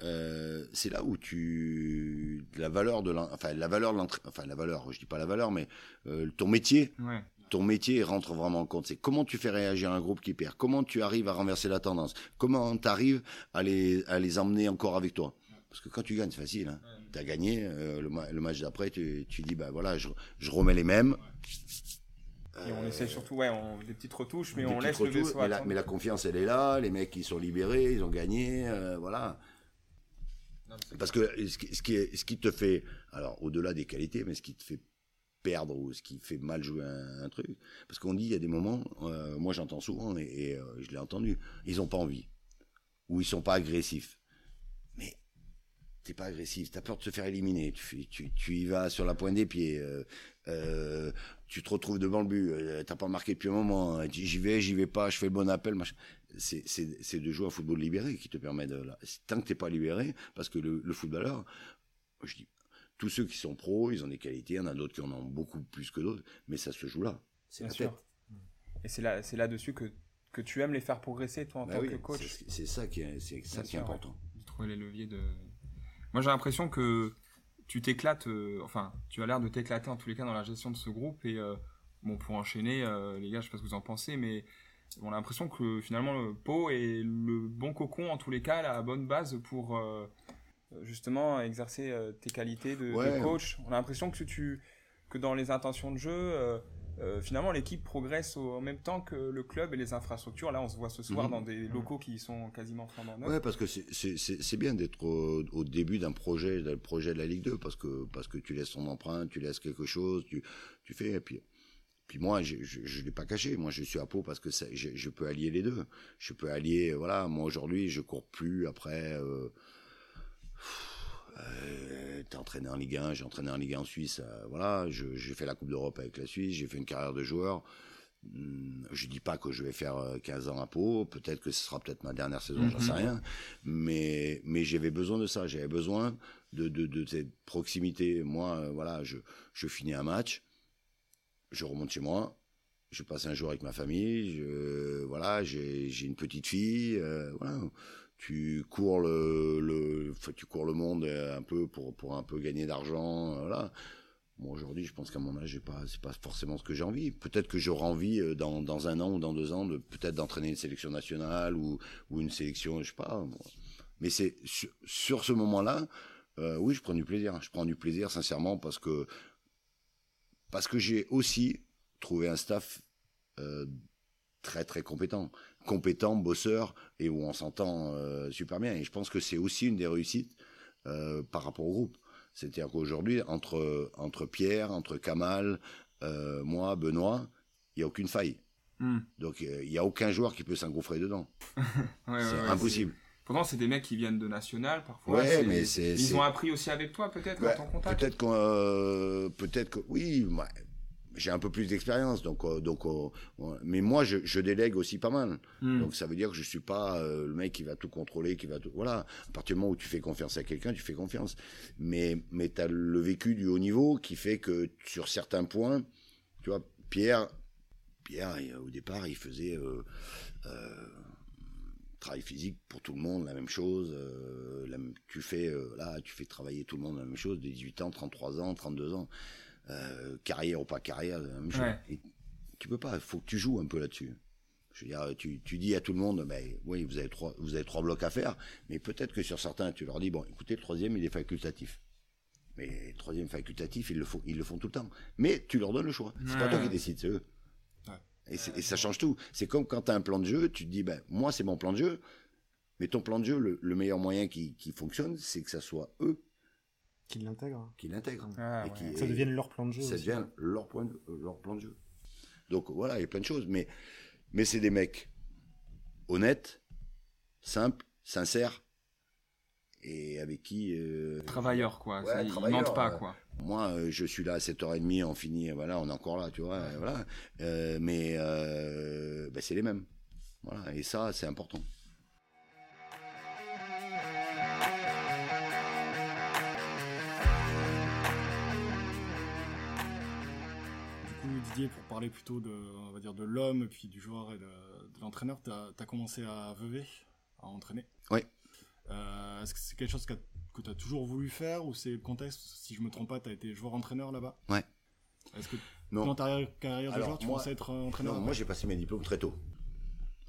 euh, c'est là où tu la valeur de enfin la valeur de enfin la valeur je dis pas la valeur mais euh, ton métier ton métier rentre vraiment en compte. C'est comment tu fais réagir un groupe qui perd. Comment tu arrives à renverser la tendance. Comment tu arrives à les à les emmener encore avec toi. Parce que quand tu gagnes c'est facile hein. tu as gagné euh, le, match d'après tu, tu dis bah voilà je, je remets les mêmes. Et on essaie surtout, ouais, des petites retouches, mais on laisse le vaisseau mais la, mais la, confiance, elle est là. Les mecs, ils sont libérés, ils ont gagné, voilà. Parce que ce qui, te fait, alors au-delà des qualités, mais ce qui te fait perdre ou ce qui fait mal jouer un, truc, parce qu'on dit il y a des moments, euh, moi j'entends souvent et, euh, je l'ai entendu, ils ont pas envie ou ils sont pas agressifs. Mais t'es pas agressif, t'as peur de se faire éliminer, tu, y vas sur la pointe des pieds. Euh, tu te retrouves devant le but, t'as pas marqué depuis un moment, j'y vais, j'y vais pas, je fais le bon appel, machin c'est de jouer un football libéré qui te permet de. Tant que t'es pas libéré, parce que le, footballeur, je dis, tous ceux qui sont pros, ils ont des qualités, il y en a d'autres qui en ont beaucoup plus que d'autres, mais ça se joue là. C'est la tête. Et c'est là, c'est là-dessus que que tu aimes les faire progresser toi en bah tant que coach. C'est ça qui est, c'est ça qui est important. De trouver les leviers de. Moi j'ai l'impression que tu t'éclates, euh, enfin tu as l'air de t'éclater en tous les cas dans la gestion de ce groupe et euh, bon pour enchaîner euh, les gars je sais pas ce que vous en pensez mais on a l'impression que finalement le pot est le bon cocon en tous les cas, la bonne base pour euh, justement exercer tes qualités de, coach On a l'impression que tu que dans les intentions de jeu, euh, finalement l'équipe progresse au, en même temps que le club et les infrastructures. Là, on se voit ce soir mhm. dans des locaux qui sont quasiment flambant. Ouais, parce que c'est bien d'être au, début d'un projet, d'un projet de la Ligue 2, parce que parce que tu laisses ton empreinte, tu laisses quelque chose, tu tu fais et puis. Puis moi, je ne l'ai pas caché. Moi, je suis à Pau parce que ça, je, je, peux allier les deux. Je peux allier, voilà. Moi aujourd'hui, je cours plus après. Euh, euh, t'es entraîné en Ligue 1, j'ai entraîné en Ligue 1 en Suisse, euh, voilà, j'ai fait la Coupe d'Europe avec la Suisse, j'ai fait une carrière de joueur. Hmm, je dis pas que je vais faire 15 euh, ans à Pau, peut-être que ce sera peut-être ma dernière saison, j'en sais mhm. rien, mais mais j'avais besoin de ça, j'avais besoin de, de, de cette proximité. Moi, euh, voilà, je je finis un match, je remonte chez moi, je passe un jour avec ma famille, voilà, j'ai une petite fille, euh, voilà. Tu cours le, tu cours le monde un peu pour pour un peu gagner d'argent voilà. Bon aujourd'hui je pense qu'à mon âge j'ai pas c'est pas forcément ce que j'ai envie. Peut-être que j'aurai envie euh, dans dans un an ou dans deux ans de peut-être d'entraîner une sélection nationale ou ou une sélection je sais pas mais c'est sur, ce moment-là euh, oui je prends du plaisir. Je prends du plaisir sincèrement parce que parce que j'ai aussi trouvé un staff euh, très très compétent compétent, bosseur, et où on s'entend euh, super bien. Et je pense que c'est aussi une des réussites euh, par rapport au groupe. C'est-à-dire qu'aujourd'hui, entre, entre Pierre, entre Kamal, moi, Benoît, il n'y a aucune faille. Hmm. Donc il n'y a aucun joueur qui peut s'engouffrer dedans. (laughs) c'est impossible. C'est des mecs qui viennent de national parfois. Ouais, mais c'est, ils ont appris aussi avec toi, peut-être, quand on contact. Peut-être que, peut-être que, oui, j'ai un peu plus d'expérience, donc euh, donc euh, mais moi je, je, délègue aussi pas mal. Hmm. Donc ça veut dire que je suis pas euh, le mec qui va tout contrôler, qui va tout voilà. À partir du moment où tu fais confiance à quelqu'un, tu fais confiance. Mais mais t'as le vécu du haut niveau qui fait que sur certains points, tu vois, Pierre, Pierre au départ il faisait travail physique pour tout le monde, la même chose. tu fais là, tu fais travailler tout le monde la même chose, de 18 ans, 33 ans, 32 ans. Euh, carrière ou pas carrière, tu peux pas, il faut que tu joues un peu là-dessus. Je veux dire, tu, tu dis à tout le monde, ben oui, vous avez trois, vous avez trois blocs à faire, mais peut-être que sur certains, tu leur dis, bon, écoutez, le troisième, il est facultatif. Mais le troisième facultatif, ils le font, ils le font tout le temps. Mais tu leur donnes le choix. C'est pas toi qui décides, c'est eux. Et, ça change tout. C'est comme quand tu as un plan de jeu, tu te dis, ben, moi, c'est mon plan de jeu, mais ton plan de jeu, le, meilleur moyen qui, qui fonctionne, c'est que ça soit eux qui l'intègrent. Qui l'intègrent. Ah, qui, ça devienne leur plan de jeu. Ça devient leur, point leur plan de jeu. Donc voilà, il y a plein de choses. Mais, mais c'est des mecs honnêtes, simples, sincères, et avec qui... Euh, travailleurs, quoi. ils mentent pas, quoi. Moi, euh, je suis là à 7h30, on finit, voilà, on est encore là, tu vois, voilà. Euh, mais ben, c'est les mêmes. Voilà, et ça, c'est important. pour parler plutôt de, on va dire, de l'homme, puis du joueur et de, l'entraîneur, tu as, commencé à Vevey, à entraîner? Oui. Euh, est-ce que c'est quelque chose que tu as toujours voulu faire ou c'est le contexte Si je me trompe pas, tu as été joueur-entraîneur là-bas Ouais. Est-ce que dans ta carrière de joueur, tu pensais être euh, entraîneur Non, moi j'ai passé mes diplômes très tôt.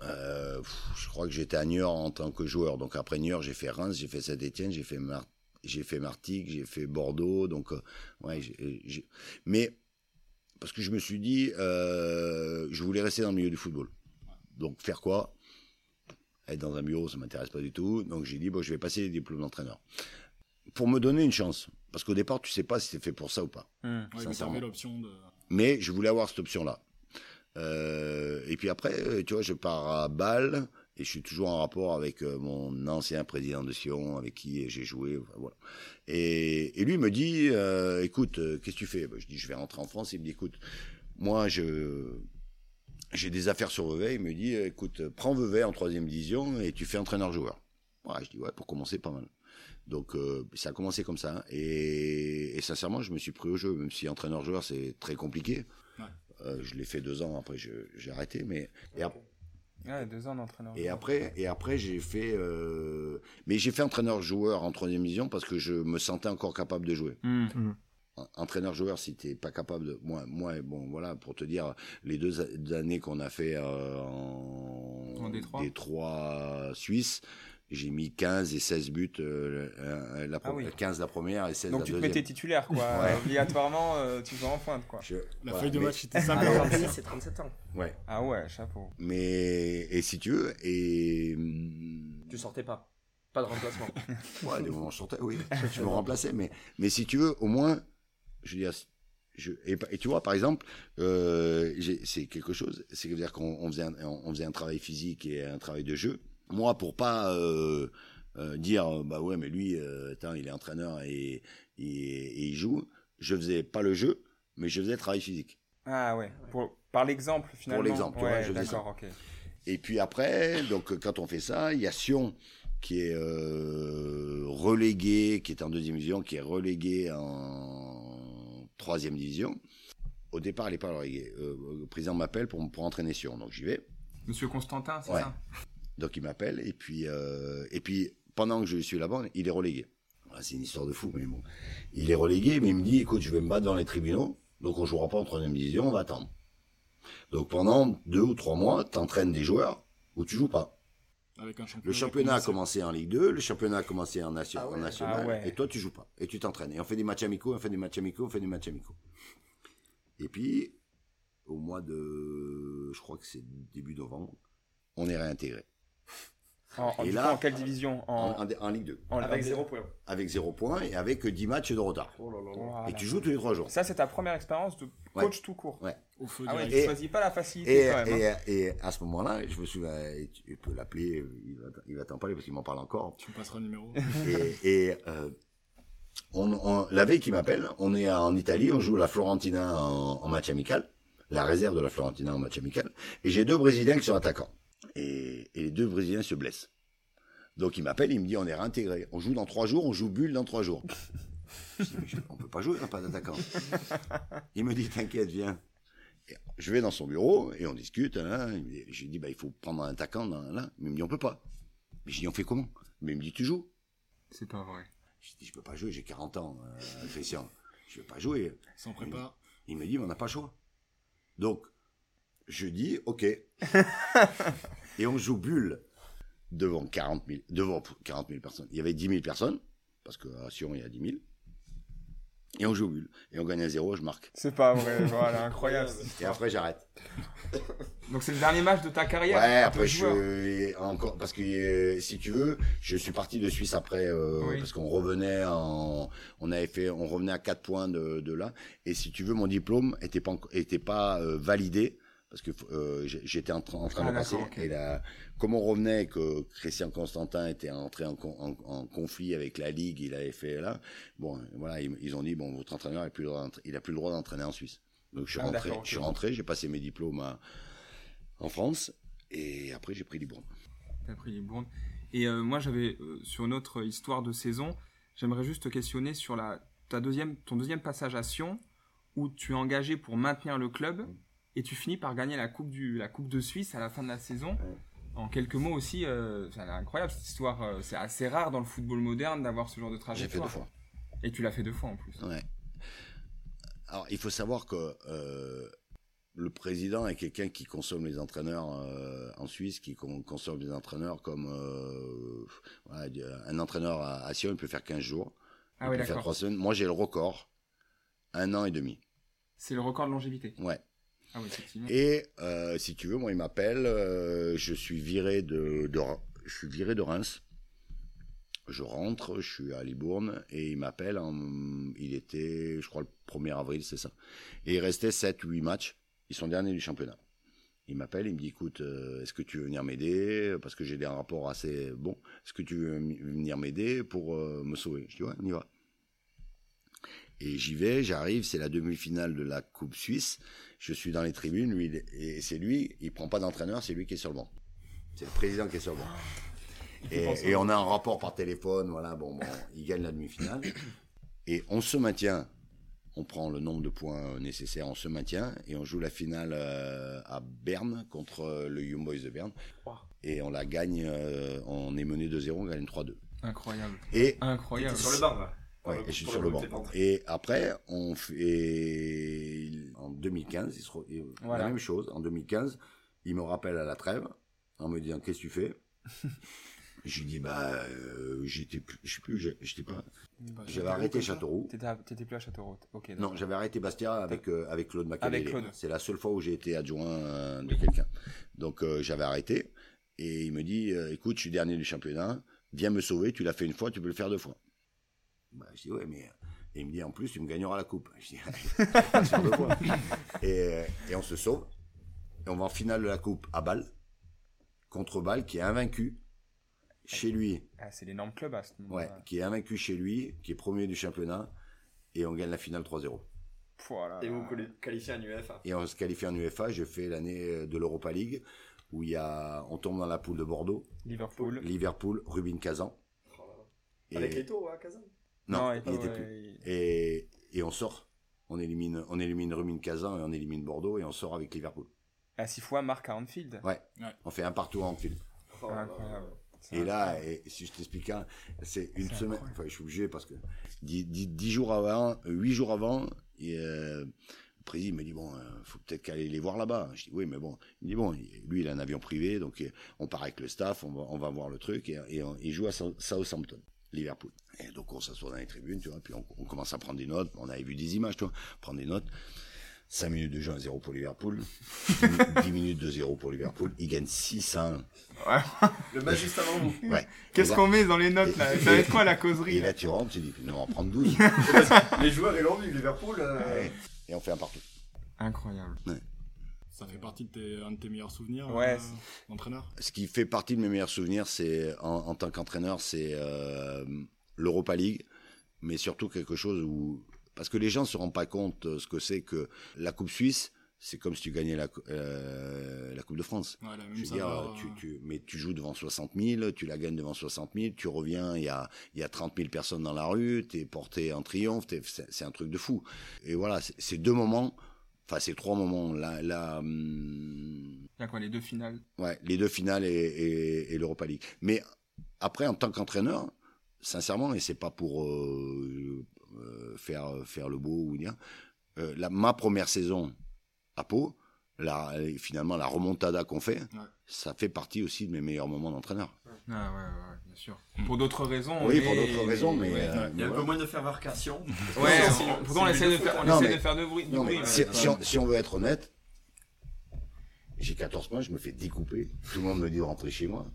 Euh, je crois que j'étais à Niort en tant que joueur. Donc après Niort, j'ai fait Reims, j'ai fait Saint-Etienne, j'ai fait j'ai fait Martigues, j'ai fait Bordeaux. Donc ouais, mais parce que je me suis dit, euh, je voulais rester dans le milieu du football. Donc faire quoi? Être dans un bureau, ça m'intéresse pas du tout. Donc j'ai dit, bon, je vais passer les diplômes d'entraîneur. Pour me donner une chance. Parce qu'au départ, tu sais pas si c'est fait pour ça ou pas. Mmh. sincèrement. l'option de... Mais je voulais avoir cette option-là. Euh, et puis après, tu vois, je pars à Bâle et je suis toujours en rapport avec euh, mon ancien président de Sion, avec qui j'ai joué. voilà. Et, et, lui me dit, euh, écoute, euh, qu'est-ce que tu fais? Ben, Je dis, je vais rentrer en France. Il me dit, écoute, moi, je j'ai des affaires sur Vevey. Il me dit, écoute, prends Vevey en troisième division et tu fais entraîneur-joueur. Ouais, je dis, ouais, pour commencer, pas mal. Donc ça a commencé comme ça. Et, et, sincèrement, je me suis pris au jeu, même si entraîneur-joueur, c'est très compliqué. Ouais. je l'ai fait deux ans, après j'ai arrêté. Mais et, deux ans d'entraîneur. Et après, et après j'ai fait, euh... mais j'ai fait entraîneur-joueur en troisième division parce que je me sentais encore capable de jouer. Hmm. Hmm. Entraîneur-joueur, si t'es pas capable de, moi, moi, bon, voilà, pour te dire, les deux années qu'on a fait euh, en, en Détroit. Détroit Suisse, j'ai mis 15 et 16 buts, euh, la, 15 ah la première et 16 Donc la deuxième. Donc tu te mettais titulaire, quoi. (laughs) Obligatoirement, tu vas en pointe, quoi. la feuille de match était (laughs) simple. c'est 37 ans. Ouais. Ah ouais, chapeau. Mais, et si tu veux, et... Tu sortais pas Pas de remplacement (laughs) Ouais, des moments je sortais, oui. je me remplaçais, mais, mais si tu veux, au moins, je veux dire, je, et, tu vois, par exemple, euh, c'est quelque chose, c'est-à-dire qu'on faisait, on faisait un travail physique et un travail de jeu. Moi, pour pas euh, euh, dire, bah ouais, mais lui, euh, il est entraîneur et, et, et, il joue, je faisais pas le jeu, mais je faisais le travail physique. Ah ouais, pour, par l'exemple finalement. Pour l'exemple, ouais, je d'accord, ok. Et puis après, donc quand on fait ça, il y a Sion qui est relégué, qui est en deuxième division, qui est relégué en troisième division. Au départ, elle n'est pas reléguée. Euh, le président m'appelle pour, pour entraîner Sion, donc j'y vais. Monsieur Constantin, c'est ça? Donc il m'appelle et puis euh, et puis pendant que je suis là-bas, il est relégué. C'est une histoire de fou, mais bon. Il est relégué, mais il me dit, écoute, je vais me battre dans les tribunaux, donc on jouera pas en troisième division, on va attendre. Donc pendant deux ou trois mois, tu entraînes des joueurs où tu joues pas le championnat a commencé en Ligue 2, le championnat a commencé en, nation, ah national, ah et toi tu joues pas, et tu t'entraînes. Et on fait des matchs amicaux, on fait des matchs amicaux, on fait des matchs amicaux. Et puis, au mois de, je crois que c'est début novembre, on est réintégré. En, et là, en quelle division en, Ligue 2. avec 0 points. Avec 0 points et avec 10 matchs de retard. Oh et tu joues tous les 3 jours. Ça, c'est ta première expérience de coach tout court. Ouais. Au feu ah ouais, tu choisis pas la facilité et, quand même. Et, hein. et, à ce moment-là, je me suis tu peux l'appeler, il va, t'en parler parce qu'il m'en parle encore. Tu me passeras le numéro. (laughs) et euh, on, la veille qui m'appelle, on est en Italie, on joue la Florentina en, en match amical, la réserve de la Florentina en match amical, et j'ai deux Brésiliens qui sont attaquants et, les deux Brésiliens se blessent. Donc il m'appelle, il me dit on est réintégré. On joue dans trois jours, on joue bulle dans trois jours. je on peut pas jouer, on n'a pas d'attaquant. Il me dit t'inquiète, viens. je vais dans son bureau et on discute. Hein, je lui dis bah il faut prendre un attaquant là. Il me dit on peut pas. Mais je dis on fait comment? Mais il me dit tu joues. C'est pas vrai. Je dis je peux pas jouer, j'ai 40 ans, euh, Christian. Je peux pas jouer. Sans prépa. Il me dit on n'a pas le choix. Donc je dis ok. (laughs) et on joue bulle devant 40 000, devant 40 000 personnes. Il y avait 10 000 personnes, parce que à Sion, il y a 10 000. Et on joue bulle. Et on gagne à zéro, je marque. C'est pas vrai, voilà, incroyable. Et après, j'arrête. Donc c'est le dernier match de ta carrière Ouais, après je encore parce que si tu veux, je suis parti de Suisse après euh, parce qu'on revenait en on avait fait on revenait à 4 points de, de là et si tu veux mon diplôme était pas était pas euh, validé parce que euh, j'étais en, train de ah, passer. Et là, comme on revenait que Christian Constantin était entré en, conflit avec la ligue, il avait fait là. Bon, voilà, ils, ont dit bon, votre entraîneur, a plus le droit, il a plus le droit d'entraîner en Suisse. Donc je suis ah, rentré, je suis rentré, j'ai passé mes diplômes en France et après j'ai pris Libourne. T'as pris Libourne. Et euh, moi j'avais euh, sur notre histoire de saison, j'aimerais juste te questionner sur la ta deuxième ton deuxième passage à Sion où tu es engagé pour maintenir le club et tu finis par gagner la coupe du la coupe de Suisse à la fin de la saison. En quelques mots aussi, euh, c'est incroyable cette histoire. Euh, c'est assez rare dans le football moderne d'avoir ce genre de trajectoire. J'ai fait deux fois. Et tu l'as fait deux fois en plus. Ouais. Alors il faut savoir que euh, le président est quelqu'un qui consomme les entraîneurs en Suisse, qui consomme les entraîneurs comme un entraîneur à, Sion, il peut faire 15 jours. Ah oui, faire 3 semaines. Moi j'ai le record, un an et demi. C'est le record de longévité. Ouais. Ah et euh, si tu veux, moi, il m'appelle. Euh, je suis viré de, je suis viré de Reims. Je rentre, je suis à Libourne et il m'appelle. Il était, je crois, le 1er avril, c'est ça. Et il restait 7 ou 8 matchs. Ils sont derniers du championnat. Il m'appelle, il me dit écoute, euh, est-ce que tu veux venir m'aider? Parce que j'ai des rapports assez bons. Est-ce que tu veux venir m'aider pour me sauver? Je dis ouais, on y va. Et j'y vais, j'arrive, c'est la demi-finale de la Coupe Suisse. Je suis dans les tribunes, lui, et c'est lui, il prend pas d'entraîneur, c'est lui qui est sur le banc. C'est le président qui est sur le banc. Et, on a un rapport par téléphone, voilà, bon, bon, il gagne la demi-finale. Et on se maintient, on prend le nombre de points nécessaires, on se maintient, et on joue la finale euh, à Berne contre le Young Boys de Berne. Et on la gagne, euh, on est mené 2-0, on gagne 3-2. Incroyable. Et Incroyable. sur le banc, là. Ouais, et je suis sur le banc. Et après, on fait en 2015, il se... la même chose. En 2015, il me rappelle à la trêve en me disant qu'est-ce que tu fais? (laughs) Je lui dis, bah, euh, j'étais plus, je sais plus, j'étais pas, bah, j'avais arrêté Châteauroux. T'étais plus à Châteauroux, ok. Non, j'avais arrêté Bastia avec, euh, avec Claude Machiavelli. C'est la seule fois où j'ai été adjoint euh, de quelqu'un. Donc, j'avais arrêté. Et il me dit, écoute, je suis dernier du championnat, viens me sauver, tu l'as fait une fois, tu peux le faire deux fois. Bah, je dis, ouais, mais. Et il me dit, en plus, tu me gagneras la coupe. Je dis, (laughs) deux fois. (laughs) Et, et on se sauve. Et on va en finale de la coupe à Bâle, contre Bâle, qui est invaincu chez lui. Ah, c'est l'énorme club à ce moment Ouais, qui est invaincu chez lui, qui est premier du championnat, et on gagne la finale 3-0. Et vous qualifiez en UEFA. Et on se qualifie en UEFA. J'ai fait l'année de l'Europa League où il y a, on tombe dans la poule de Bordeaux. Liverpool. Liverpool, Rubin Kazan. Oh Avec Eto à Kazan Non, il n'était plus. Et, et on sort. On élimine, on élimine Rubin Kazan et on élimine Bordeaux et on sort avec Liverpool. À six fois marque à Anfield. Ouais. On fait un partout à Anfield. Oh, incroyable. Et là, et si je t'explique un, c'est une semaine. Enfin, je suis obligé parce que dix, jours avant, huit jours avant, euh, le président me dit bon, il euh, faut peut-être qu'aller les voir là-bas. Je dis oui, mais bon. Il dit bon, lui il a un avion privé, donc euh, on part avec le staff, on va, on va voir le truc et, il joue à Southampton. Liverpool. Et donc on s'assoit dans les tribunes, tu vois, puis on, on, commence à prendre des notes. On avait vu des images, tu vois, prendre des notes. 5 minutes de jeu à 0 pour Liverpool, 10 minutes de 0 pour Liverpool, il gagne 6 à 1. Ouais. Le match juste avant vous. Ouais. Qu'est-ce qu'on met dans les notes là? Ça va être quoi la causerie Et là? tu rentres, tu dis, nous on va en prendre 12. (laughs) les joueurs ils l'ont vu, Liverpool. Euh... Et on fait un partout. Incroyable. Ouais. Ça fait partie de tes, un de tes meilleurs souvenirs ouais. euh, entraîneur Ce qui fait partie de mes meilleurs souvenirs, c'est en, en, tant qu'entraîneur, c'est euh, l'Europa League, mais surtout quelque chose où parce que les gens se rendent pas compte euh, ce que c'est que la Coupe Suisse. C'est comme si tu gagnais la, euh, la Coupe de France. Ouais, Je veux dire, tu, tu, mais tu joues devant 60 000, tu la gagnes devant 60 000, tu reviens, il y a, y a 30 000 personnes dans la rue, tu es porté en triomphe, c'est un truc de fou. Et voilà, c'est deux moments, enfin c'est trois moments. Là, là, hum, quoi, les deux finales Ouais, les deux finales et, et, et l'Europa League. Mais après, en tant qu'entraîneur, sincèrement, et c'est pas pour euh, euh, faire, faire le beau ou bien. Euh, la, ma première saison à Pau, la, finalement la remontada qu'on fait, ça fait partie aussi de mes meilleurs moments d'entraîneur. Ah ouais, ouais, bien sûr. Pour d'autres raisons. Oui, pour d'autres raisons, mais. Euh, il y a un peu moins de fervarcation. (laughs) Ouais, pourtant on essaie de faire, on essaie de faire de bruit. non, mais si, on, si, on, veut être honnête, j'ai 14 mois, je me fais découper. Tout le monde me dit de rentrer chez moi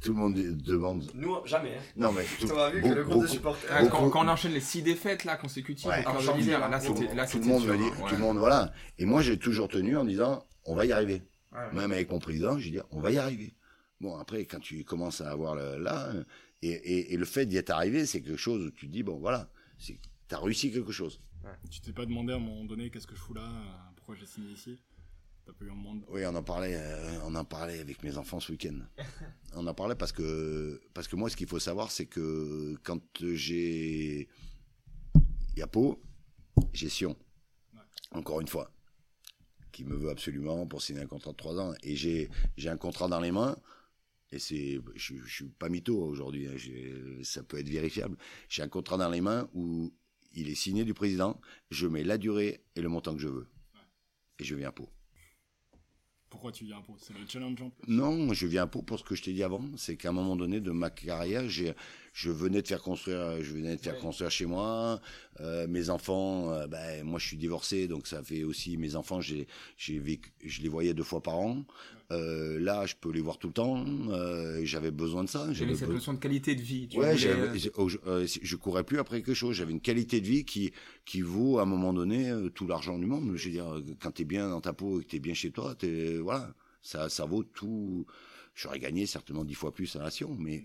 tout le monde demande. Nous, jamais. Hein. Non, mais. Tu as vu que le groupe de supporters. Quand, on enchaîne les six défaites, là, consécutives, ouais, là, c'était, là, tout le monde me dit, tout le monde, voilà. Et moi, j'ai toujours tenu en disant, on va y arriver. Même avec mon président, j'ai dit, on va y arriver. Bon, après, quand tu commences à avoir le, là, et, et, et, le fait d'y être arrivé, c'est quelque chose où tu te dis, bon, voilà, t'as réussi quelque chose. Tu t'es pas demandé à un moment donné, qu'est-ce que je fous là, pourquoi j'ai signé ici? Oui, on en parlait, euh, on en parlait avec mes enfants ce week-end. (laughs) on en parlait parce que, parce que moi, ce qu'il faut savoir, c'est que quand j'ai Yapo, j'ai Sion. Encore une fois. Qui me veut absolument pour signer un contrat de 3 ans. Et j'ai, j'ai un contrat dans les mains. Et c'est, je, je suis pas mytho aujourd'hui. Hein, ça peut être vérifiable. J'ai un contrat dans les mains où il est signé du président. Je mets la durée et le montant que je veux. Et je viens pour. Pourquoi tu viens à Pau C'est le challenge Non, je viens à Pau pour ce que je t'ai dit avant. C'est qu'à un moment donné de ma carrière, j'ai, je venais de faire construire, je venais de faire construire chez moi. Euh, mes enfants, euh, ben moi je suis divorcé, donc ça fait aussi mes enfants. J'ai, j'ai vécu, je les voyais deux fois par an. Euh, là, je peux les voir tout le temps. Euh, j'avais besoin de ça. J'avais cette notion de qualité de vie. Tu ouais, euh, euh, je courais plus après quelque chose. J'avais une qualité de vie qui qui vaut à un moment donné tout l'argent du monde. Je veux dire, quand t'es bien dans ta peau et que t'es bien chez toi, t'es voilà, ça ça vaut tout. J'aurais gagné certainement dix fois plus à Nation, mais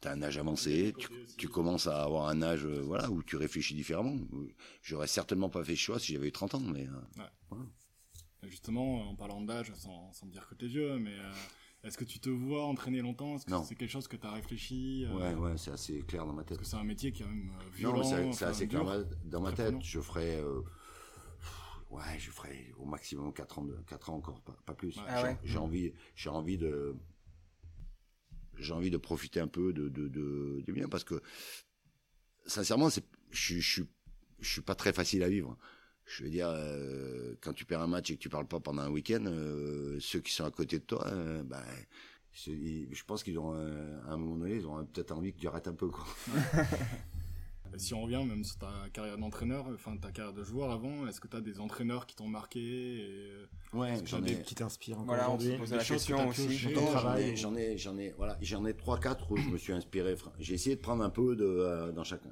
T'as un âge avancé, tu, tu, commences à avoir un âge voilà où tu réfléchis différemment. J'aurais certainement pas fait ce choix si j'avais eu 30 ans, mais ouais. voilà. Justement, en parlant d'âge, sans, sans dire que t'es vieux, mais euh, est-ce que tu te vois entraîner longtemps? Est-ce que c'est quelque chose que tu as réfléchi euh, Ouais, ouais, c'est assez clair dans ma tête. Parce que c'est un métier qui est même euh, violent. c'est assez clair dans ma tête. Je ferais, ouais, je ferais au maximum 4 ans, de, 4 ans encore, pas, plus. Ah j'ai envie, j'ai envie de, j'ai envie de profiter un peu de, de, de, bien parce que sincèrement, c'est, je, je, je suis pas très facile à vivre je veux dire, euh, quand tu perds un match et que tu parles pas pendant un week-end, euh, ceux qui sont à côté de toi, euh, ben, je pense qu'ils ont, à un moment donné, ils ont peut-être envie que tu arrêtes un peu, quoi. (laughs) si on revient même sur ta carrière d'entraîneur, enfin ta carrière de joueur avant, est-ce que tu as des entraîneurs qui t'ont marqué et... Ouais, j'en ai qui t'inspirent voilà, on se pose la question aussi ton travail? J'en ai, j'en ai, voilà, j'en ai trois, quatre où je me suis inspiré. J'ai essayé de prendre un peu de euh, dans chacun.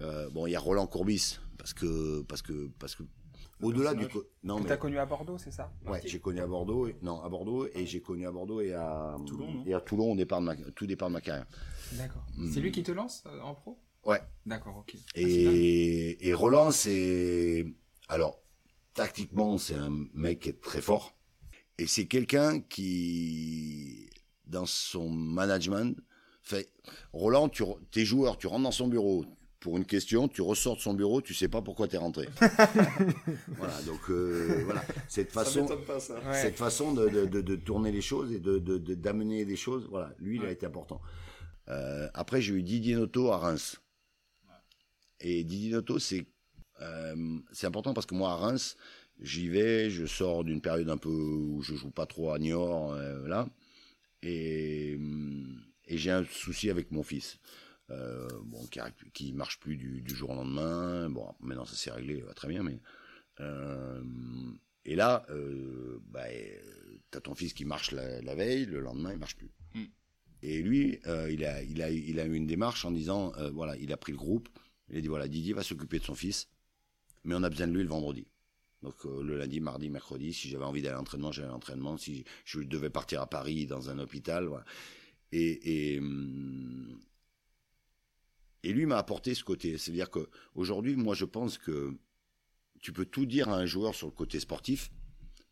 Euh, bon, il y a Roland Courbis parce que parce que parce que au-delà du non que t'as connu à Bordeaux, c'est ça? Ouais, j'ai connu à Bordeaux, et... non à Bordeaux et j'ai connu à Bordeaux et à Toulon, et à Toulon au départ de ma... tout départ de ma carrière. D'accord. Hmm. C'est lui qui te lance euh, en pro? Ouais. D'accord, ok. Et, ah, et Roland, c'est alors tactiquement, c'est un mec qui est très fort et c'est quelqu'un qui dans son management fait Roland, tu tes joueurs, tu rentres dans son bureau, pour une question, tu ressors de son bureau, tu sais pas pourquoi tu es rentré. (laughs) voilà, donc euh, voilà, cette façon, pas, ça. cette façon de, de, de, tourner les choses et de d'amener des choses, voilà, lui, il a été important. Euh, après, j'ai eu Didier Noto à Reims. Et Didier Noto, c'est euh, c'est important parce que moi à Reims, j'y vais, je sors d'une période un peu où je joue pas trop à Niort, euh, là, et, et j'ai un souci avec mon fils euh, bon, qui, qui marche plus du, du, jour au lendemain. Bon, maintenant ça s'est réglé, très bien, mais euh, et là, euh, bah, t'as ton fils qui marche la, la, veille, le lendemain il marche plus. Mm. Et lui, euh, il a, il a, il a eu une démarche en disant, euh, voilà, il a pris le groupe, il a dit voilà, Didier va s'occuper de son fils, mais on a besoin de lui le vendredi. Donc euh, le lundi, mardi, mercredi, si j'avais envie d'aller à l'entraînement, j'allais à l'entraînement. Si je devais partir à Paris dans un hôpital, et, hum, et lui m'a apporté ce côté. C'est-à-dire que aujourd'hui, moi, je pense que tu peux tout dire à un joueur sur le côté sportif,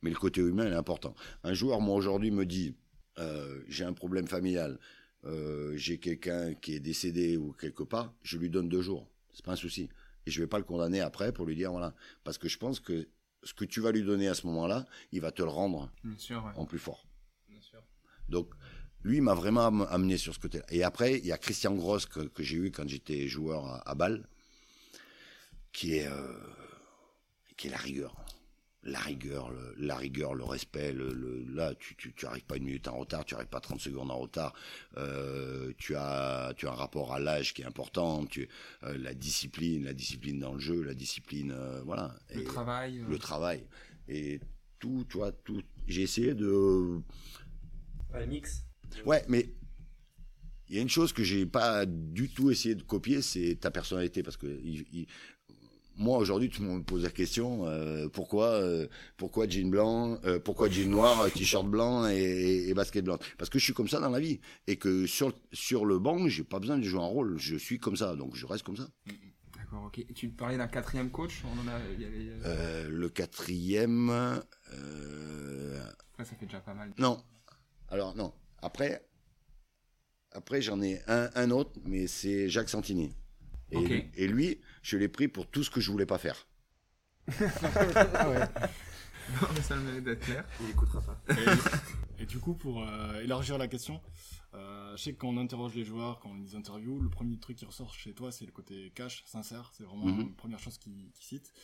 mais le côté humain est important. Un joueur, moi, aujourd'hui, me dit euh, j'ai un problème familial, euh, j'ai quelqu'un qui est décédé ou quelque part, je lui donne deux jours. C'est pas un souci. Et je vais pas le condamner après pour lui dire voilà. Parce que je pense que ce que tu vas lui donner à ce moment-là, il va te le rendre en plus fort. Bien sûr. Donc, lui m'a vraiment amené sur ce côté-là. Et après, il y a Christian Gross que, j'ai eu quand j'étais joueur à, à Bâle, qui est euh, qui est la rigueur, la rigueur, le, la rigueur, le respect. Le, là, tu, tu tu arrives pas une minute en retard, tu arrives pas 30 secondes en retard. Euh, tu as tu as un rapport à l'âge qui est important. Tu euh, la discipline, la discipline dans le jeu, la discipline, euh, voilà. Le travail. Le travail et tout, tu vois, tout. J'ai essayé de. Mix. Ouais, mais il y a une chose que j'ai pas du tout essayé de copier, c'est ta personnalité, parce que moi aujourd'hui, tout le monde me pose la question euh, pourquoi, euh, pourquoi jean blanc, euh, pourquoi jean noir, t-shirt blanc et, basket blanc? Parce que je suis comme ça dans la vie et que sur sur le banc, j'ai pas besoin de jouer un rôle, je suis comme ça, donc je reste comme ça. D'accord, ok. Tu parlais d'un quatrième coach, on en a, y avait, le quatrième. Après, ça fait déjà pas mal. Non, alors non. Après, après j'en ai un, un autre, mais c'est Jacques Santini. Et, et, lui, je l'ai pris pour tout ce que je voulais pas faire. ah ouais. Non, mais ça le mérite d'être clair. Il écoutera pas. Et, du coup, pour euh, élargir la question, euh, je sais que quand on interroge les joueurs, quand on les interview, le premier truc qui ressort chez toi, c'est le côté cash, sincère. C'est vraiment mhm. la première chose qu'ils qui citent.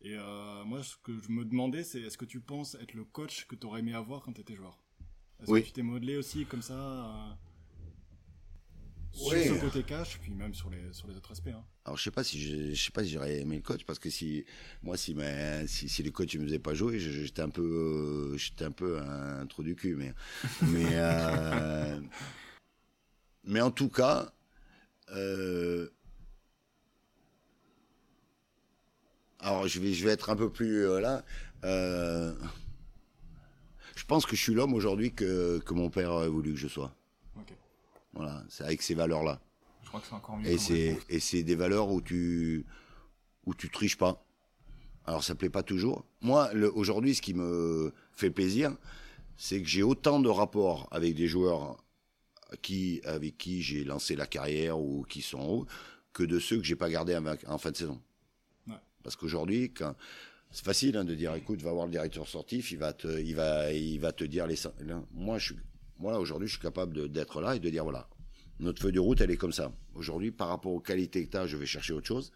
Et euh, moi, ce que je me demandais, c'est est-ce que tu penses être le coach que tu aurais aimé avoir quand tu étais joueur? Est-ce que tu t'es modelé aussi comme ça euh, sur ce côté cash, puis même sur les sur les autres aspects. Hein. Alors je sais pas si je, je sais pas si j'aurais aimé le coach parce que si moi si mais si, si les coachs ne me faisaient pas jouer, j'étais un peu euh, j'étais un peu un, trou du cul mais (laughs) mais euh, mais en tout cas euh, alors je vais je vais être un peu plus euh, là je pense que je suis l'homme aujourd'hui que, que mon père a voulu que je sois. Voilà, c'est avec ces valeurs-là. Je crois que c'est encore mieux. Et c'est, et c'est des valeurs où tu, où tu triches pas. Alors ça plaît pas toujours. Moi, aujourd'hui, ce qui me fait plaisir, c'est que j'ai autant de rapports avec des joueurs qui, avec qui j'ai lancé la carrière ou qui sont en haut, que de ceux que j'ai pas gardés en fin de saison. Ouais. Parce qu'aujourd'hui, quand, c'est facile hein, de dire écoute va voir le directeur sportif il va te il va il va te dire les moi je suis moi aujourd'hui je suis capable d'être là et de dire voilà notre feuille de route elle est comme ça aujourd'hui par rapport aux qualités que tu as je vais chercher autre chose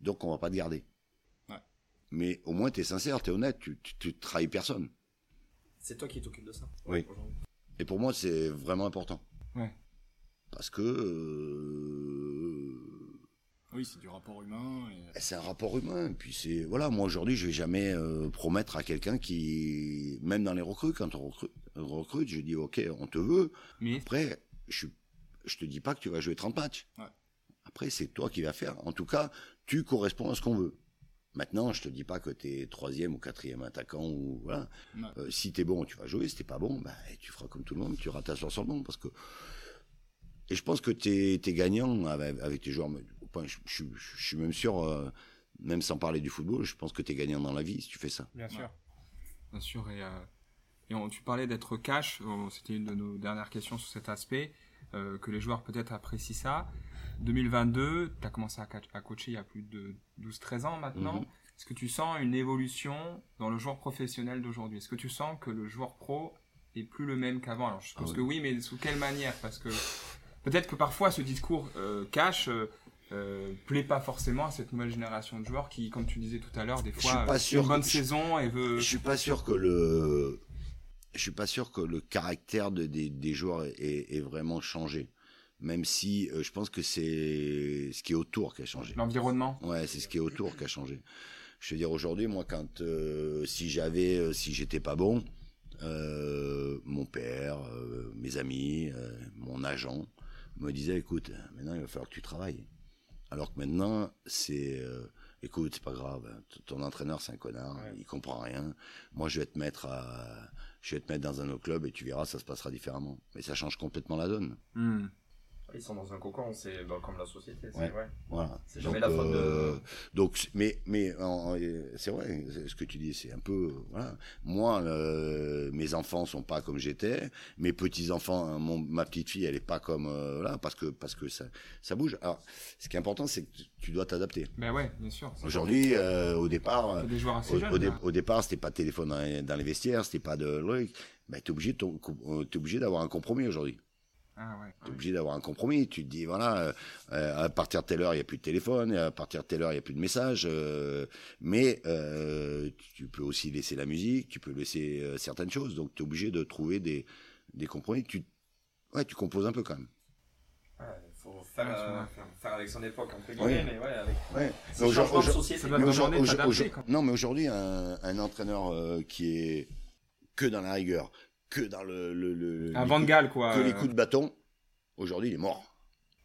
donc on va pas te garder ouais. mais au moins tu es sincère tu es honnête tu, tu, trahis personne c'est toi qui t'occupes de ça oui Et pour moi, c'est vraiment important. Ouais. Parce que. Euh, oui, c'est du rapport humain. Et... C'est un rapport humain. Et puis c'est voilà, moi aujourd'hui, je vais jamais euh, promettre à quelqu'un qui, même dans les recrues, quand on recrute, recrute, je dis ok, on te veut. Mais après, je je te dis pas que tu vas jouer 30 matchs. Ouais. Après, c'est toi qui vas faire. En tout cas, tu corresponds à ce qu'on veut. Maintenant, je te dis pas que tu es troisième ou quatrième attaquant ou voilà. Euh, si t'es bon, tu vas jouer. Si t'es pas bon, bah, tu feras comme tout le monde, tu rates ta sur le monde parce que. Et je pense que tu es, gagnant avec, tes joueurs. Je, suis même sûr, euh, même sans parler du football, je pense que tu es gagnant dans la vie si tu fais ça. Bien sûr. Bien sûr. Et, euh, et tu parlais d'être cash. C'était une de nos dernières questions sur cet aspect. que les joueurs peut-être apprécient ça. 2022, tu as commencé à, coacher il y a plus de 12-13 ans maintenant. Mhm. Est-ce que tu sens une évolution dans le joueur professionnel d'aujourd'hui? Est-ce que tu sens que le joueur pro est plus le même qu'avant? Alors je pense ah que oui, mais sous quelle manière? Parce que peut-être que parfois ce discours euh, cash euh, euh, plaît pas forcément à cette nouvelle génération de joueurs qui, comme tu disais tout à l'heure, des fois une bonne saison et veut. Je suis pas sûr que le, je suis pas sûr que le caractère des, joueurs ait, vraiment changé même si euh, je pense que c'est ce qui est autour qui a changé. L'environnement. Ouais, c'est ce qui est autour qui a changé. Je veux dire aujourd'hui, moi, quand euh, si j'avais, euh, si j'étais pas bon, mon père, mes amis, mon agent me disaient, écoute, maintenant il va falloir que tu travailles. Alors que maintenant, c'est, écoute, c'est pas grave, ton entraîneur c'est un connard, il comprend rien. Moi, je vais te mettre à, je vais te mettre dans un autre club et tu verras, ça se passera différemment. Mais ça change complètement la donne. Hmm. Ils sont dans un cocon, c'est bah, comme la société, c'est vrai. Voilà. C'est jamais la faute de. Euh, donc, mais, mais c'est vrai, ce que tu dis, c'est un peu. Voilà. Moi, euh, mes enfants sont pas comme j'étais, mes petits enfants, mon, ma petite fille, elle est pas comme euh, là, parce que parce que ça ça bouge. Alors, ce qui est important, c'est que tu dois t'adapter. Ben ouais, bien sûr. Aujourd'hui, au départ, des joueurs assez au, jeunes, au, hein. au, départ, c'était pas de téléphone dans les, dans les vestiaires, c'était pas de ben, t'es obligé, es obligé d'avoir un compromis aujourd'hui. Ah ouais, tu es obligé d'avoir un compromis. Tu te dis, voilà, euh, euh, à partir de telle heure, il n'y a plus de téléphone, à partir de telle heure, il n'y a plus de message. Euh, mais tu peux aussi laisser la musique, tu peux laisser certaines choses. Donc, tu es obligé de trouver des, des compromis. Tu, ouais, tu composes un peu quand même. Il faut faire, faire, avec son époque, entre guillemets, mais ouais, avec ouais. Non, mais aujourd'hui, un, un entraîneur qui est que dans la rigueur, que dans le, le, un Van quoi. Que les coups de bâton. Aujourd'hui, il est mort.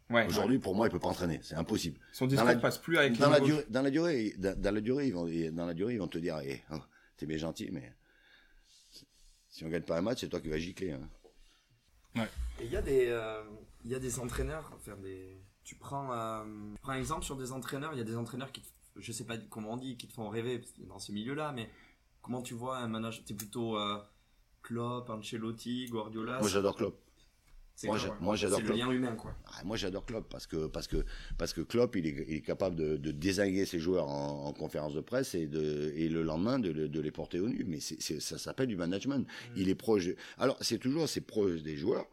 Ouais, Aujourd'hui, pour moi, il peut pas entraîner. C'est impossible. Son discours ne passe plus avec dans la, durée, dans la durée, dans, la durée, ils vont, dans la durée, ils vont te dire, hey, eh, oh, t'es bien gentil, mais si on gagne pas un match, c'est toi qui vas gicler. Hein. Ouais. Et il y a des, euh, il y a des entraîneurs, enfin des, tu prends, euh, prends un exemple sur des entraîneurs. Il y a des entraîneurs qui, je sais pas comment on dit, qui te font rêver dans ce milieu-là, mais comment tu vois un manager, t'es plutôt euh, Klopp, Ancelotti, Guardiola. Moi j'adore Klopp. Moi, moi j'adore Klopp. le lien humain quoi. Ah, moi j'adore Klopp parce que parce que parce que Klopp il est, il est capable de, de désinguer ses joueurs en, conférence de presse et de et le lendemain de, de les porter au nu. Mais c'est, ça s'appelle du management. Mm. Il est proche. Alors c'est toujours assez proche des joueurs.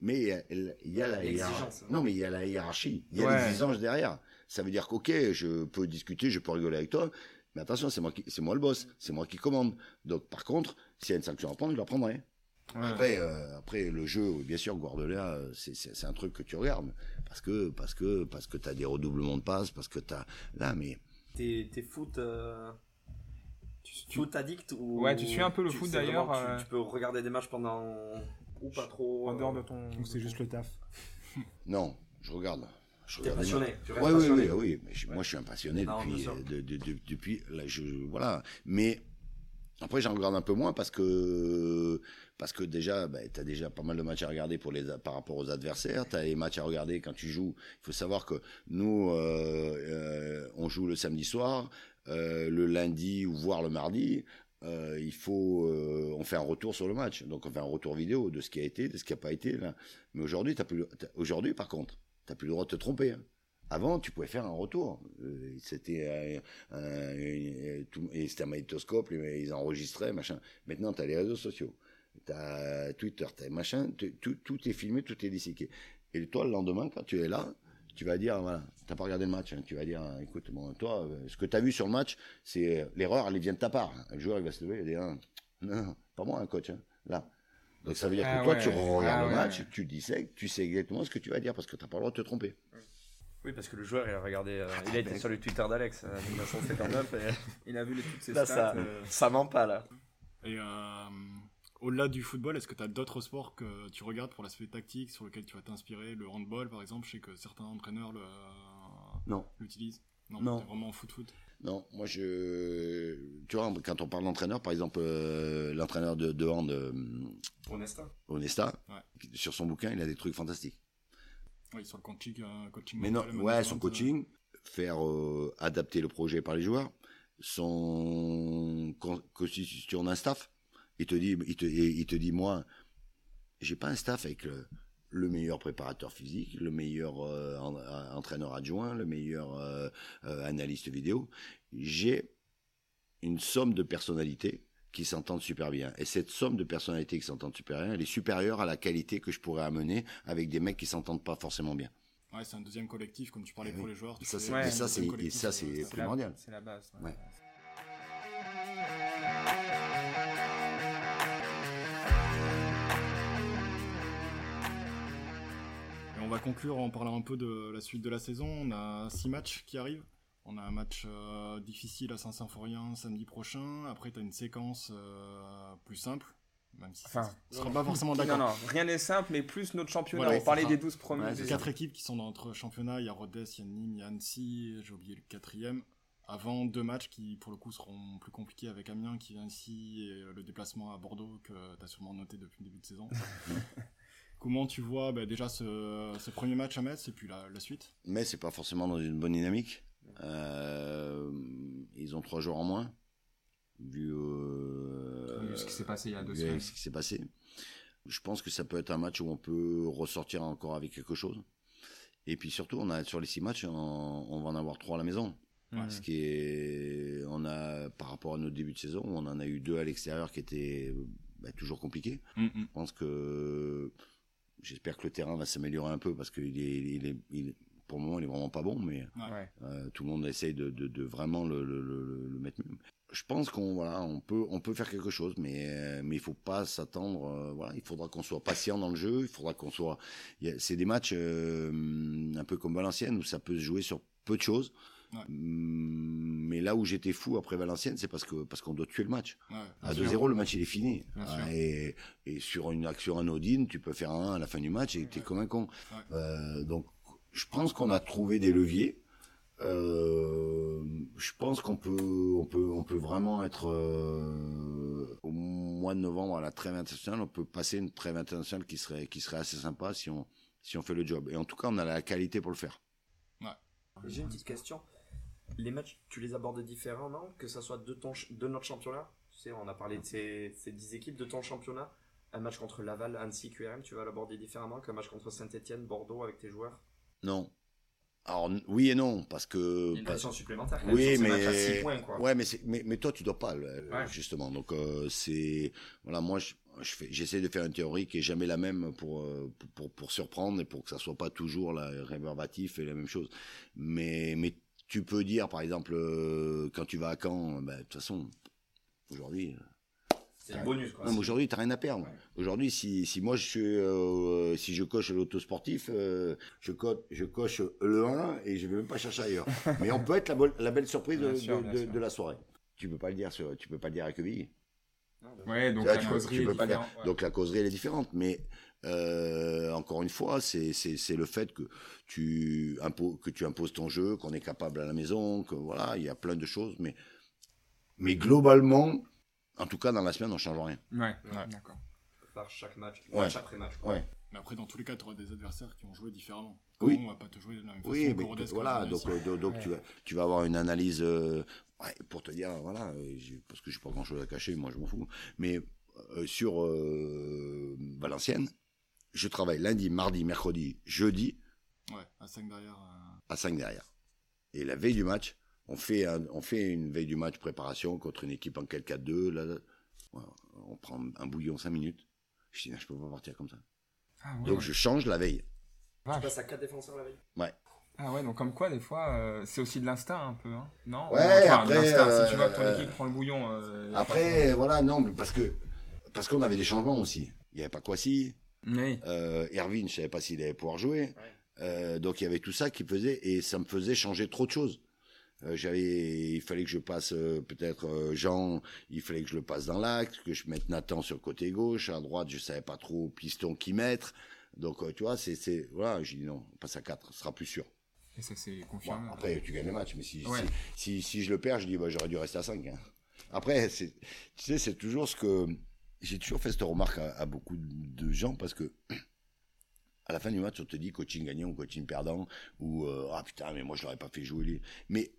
Mais il y a, la hiérarchie. Non, mais il y a la hiérarchie. Il y a l'exigence derrière. Ça veut dire qu'ok, je peux discuter, je peux rigoler avec toi, mais attention, c'est moi, qui, c'est moi le boss, c'est moi qui commande. Donc, par contre, s'il y a une sanction à prendre, je la prendrai. Après, euh, après, le jeu, bien sûr, Guardiola, c'est, c'est, un truc que tu regardes. Parce que, parce que, parce que t'as des redoublements de passes, parce que t'as, là, mais. T'es, t'es foot, euh... tu, foot addict ou. Ouais, tu suis un peu le foot d'ailleurs. Tu, euh, tu, peux regarder des matchs pendant, ou pas trop. En dehors de ton. Ou c'est juste le taf. (laughs) non, je regarde. Je passionné. Tu oui, oui, oui, Mais moi, je suis un passionné depuis, euh, depuis, là, je, voilà. Mais après, j'en regarde un peu moins parce que, parce que déjà, bah, tu as déjà pas mal de matchs à regarder par rapport aux adversaires. Tu as les matchs à regarder quand tu joues. Il faut savoir que nous, euh, euh, on joue le samedi soir, le lundi ou voire le mardi. il faut, on fait un retour sur le match. Donc, on fait un retour vidéo de ce qui a été, de ce qui n'a pas été. Mais aujourd'hui, aujourd'hui, par contre, T'as plus le droit de te tromper. Hein. Avant, tu pouvais faire un retour. Euh, c'était un, et c'était un magnétoscope, ils enregistraient, machin. Maintenant, tu as les réseaux sociaux, tu as Twitter, tu as machin, tout, tout, est filmé, tout est disséqué. Et toi, le lendemain, quand tu es là, tu vas dire, voilà, t'as pas regardé le match, hein. tu vas dire, écoute, bon, toi, euh, ce que tu as vu sur le match, c'est l'erreur, elle vient de ta part. Le joueur, il va se lever, il va dire, non, pas moi, un coach, hein. là. Donc ça veut dire que ah toi, tu regardes ah le match, tu disais, tu sais exactement ce que tu vas dire parce que tu n'as pas le droit de te tromper. Oui, parce que le joueur, il a regardé, euh, il a été sur le Twitter d'Alex, euh, 1959, et (laughs) il a vu les, toutes ses là, stats. Ça, euh. ça ment pas, là. Et euh, au-delà du football, est-ce que tu as d'autres sports que tu regardes pour l'aspect tactique, sur lequel tu vas t'inspirer? Le handball, par exemple, je sais que certains entraîneurs l'utilisent. Non, non. vraiment foot-foot non, moi je. Tu vois, quand on parle d'entraîneur, par exemple, l'entraîneur de, de hand. Onesta. Onesta, sur son bouquin, il a des trucs fantastiques. Oui, sur le coaching. Euh, coaching Mais non, ouais, son coaching, faire euh, adapter le projet par les joueurs, son constitution d'un staff. Il te dit, il te, il te dit, moi, j'ai pas un staff avec le, meilleur préparateur physique, le meilleur euh, entraîneur adjoint, le meilleur analyste vidéo. J'ai une somme de personnalités qui s'entendent super bien. Et cette somme de personnalités qui s'entendent super bien, elle est supérieure à la qualité que je pourrais amener avec des mecs qui s'entendent pas forcément bien. Ouais, c'est un deuxième collectif, comme tu parlais pour les joueurs. Ça, c'est, ça, c'est, ça, c'est primordial. C'est la base. Ouais. Et on va conclure en parlant un peu de la suite de la saison. On a six matchs qui arrivent. On a un match euh, difficile à Saint-Symphorien samedi prochain. Après, tu as une séquence euh, plus simple. Même si enfin, ne sera pas forcément d'accord. Non, non, rien n'est simple, mais plus notre championnat. on parlait des 12 premiers. Ouais, quatre équipes qui sont dans notre championnat. Il y a Rodez, il y a Nîmes, il y a Annecy. J'ai oublié le quatrième. Avant deux matchs qui, pour le coup, seront plus compliqués avec Amiens qui vient ici et le déplacement à Bordeaux que tu as sûrement noté depuis le début de saison. (laughs) Comment tu vois bah, déjà ce, premier match à Metz et puis la, la suite? Metz, c'est pas forcément dans une bonne dynamique. Euh, ils ont trois jours en moins, vu, euh, ce qui s'est passé il y a deux semaines. Ce qui s'est passé. Je pense que ça peut être un match où on peut ressortir encore avec quelque chose. Et puis surtout, on a sur les six matchs, on, va en avoir trois à la maison. Ce qui est, on a par rapport à notre début de saison, on en a eu deux à l'extérieur qui étaient bah, toujours compliqués. Mm. Je pense que j'espère que le terrain va s'améliorer un peu parce qu'il est, il est, il pour le moment, il est vraiment pas bon, mais euh, tout le monde essaye de, de, vraiment le, le, le, mettre mieux. Je pense qu'on voilà, on peut on peut faire quelque chose, mais euh, mais il faut pas s'attendre. Euh, voilà, il faudra qu'on soit patient dans le jeu. Il faudra qu'on soit. C'est des matchs un peu comme Valenciennes où ça peut se jouer sur peu de choses. Mm, mais là où j'étais fou après Valenciennes, c'est parce que parce qu'on doit tuer le match. à 2-0, le match il est fini. Et, et, sur une action anodine, tu peux faire un 1 à la fin du match et tu es comme un con. donc je pense qu'on a trouvé des leviers. Euh, je pense qu'on peut, on peut, on peut vraiment être euh, au mois de novembre à la trêve internationale. On peut passer une trêve internationale qui serait, qui serait assez sympa si on, si on fait le job. Et en tout cas, on a la qualité pour le faire. Ouais. J'ai une petite question. Les matchs, tu les abordes différemment, que ça soit de ton, de notre championnat? Tu sais, on a parlé de ces, ces 10 équipes de ton championnat. Un match contre Laval, Annecy, QRM, tu vas l'aborder différemment qu'un match contre Saint-Etienne, Bordeaux avec tes joueurs? Non. Alors oui et non parce que une pression supplémentaire. oui mais ouais mais, mais mais toi tu dois pas justement donc euh, c'est voilà moi je, j'essaie de faire une théorie qui est jamais la même pour, euh, pour pour surprendre et pour que ça soit pas toujours la réverbatif et la même chose mais mais tu peux dire par exemple euh, quand tu vas à Caen ben, de toute façon aujourd'hui c'est un bonus, quoi. Non, mais aujourd'hui, t'as rien à perdre. Aujourd'hui, si, si moi je suis, euh, si je coche l'autosportif, euh, je, coche, je coche le 1 et je vais même pas chercher ailleurs. (laughs) mais on peut être la, la belle surprise de, de, la soirée. Tu peux pas le dire sur, tu peux pas le dire à Quevilly. Ouais, donc la causerie est différente. Donc la causerie elle est différente, mais euh, encore une fois, c'est c'est le fait que tu imposes que tu imposes ton jeu, qu'on est capable à la maison, que voilà, il y a plein de choses, mais mais globalement, en tout cas, dans la semaine, on ne change rien. Ouais, ouais. d'accord. Par chaque match, ouais. match après match. Ouais. Mais après, dans tous les cas, tu auras des adversaires qui ont joué différemment. Oui. On va pas te jouer de la même façon. Oui, mais voilà, donc, euh, donc tu, vas, tu vas avoir une analyse euh, pour te dire, voilà, euh, parce que je n'ai pas grand chose à cacher, moi je m'en fous. Mais sur Valenciennes, je travaille lundi, mardi, mercredi, jeudi. Ouais, à 5 derrière. À 5 derrière. Et la veille du match, on fait, on fait une veille du match préparation contre une équipe en 4-4-2. Là, on prend un bouillon 5 minutes. Je dis, je peux pas partir comme ça. Ah donc je change la veille. Tu passes à 4 défenseurs la veille Ouais. Ah ouais, donc comme quoi, des fois, euh, c'est aussi de l'instinct un peu, hein non? Ouais, après... Euh, si tu vois que ton équipe prend le bouillon... Euh, après, voilà, non, mais parce que parce qu'on avait des changements aussi. Il n'y avait pas Kwasi. Oui. Euh, Erwin, je savais pas s'il allait pouvoir jouer. Euh, donc il y avait tout ça qui faisait et ça me faisait changer trop de choses. Euh, j'avais, il fallait que je passe euh, peut-être euh, Jean, il fallait que je le passe dans l'acte, que je mette Nathan sur le côté gauche, à droite je savais pas trop piston qui mettre. Donc tu vois, c'est, c'est voilà, j'ai dit non, on passe à 4, ce sera plus sûr. Et ça c'est confirmé. après tu gagnes le match, mais si, si, si, je le perds, je dis bah, j'aurais dû rester à 5. Hein. Après, c'est, tu sais, c'est toujours ce que j'ai toujours fait cette remarque à, beaucoup de gens parce que (clears throat) à la fin du match, on te dit coaching gagnant ou coaching perdant ou ah putain mais moi je l'aurais pas fait jouer. Mais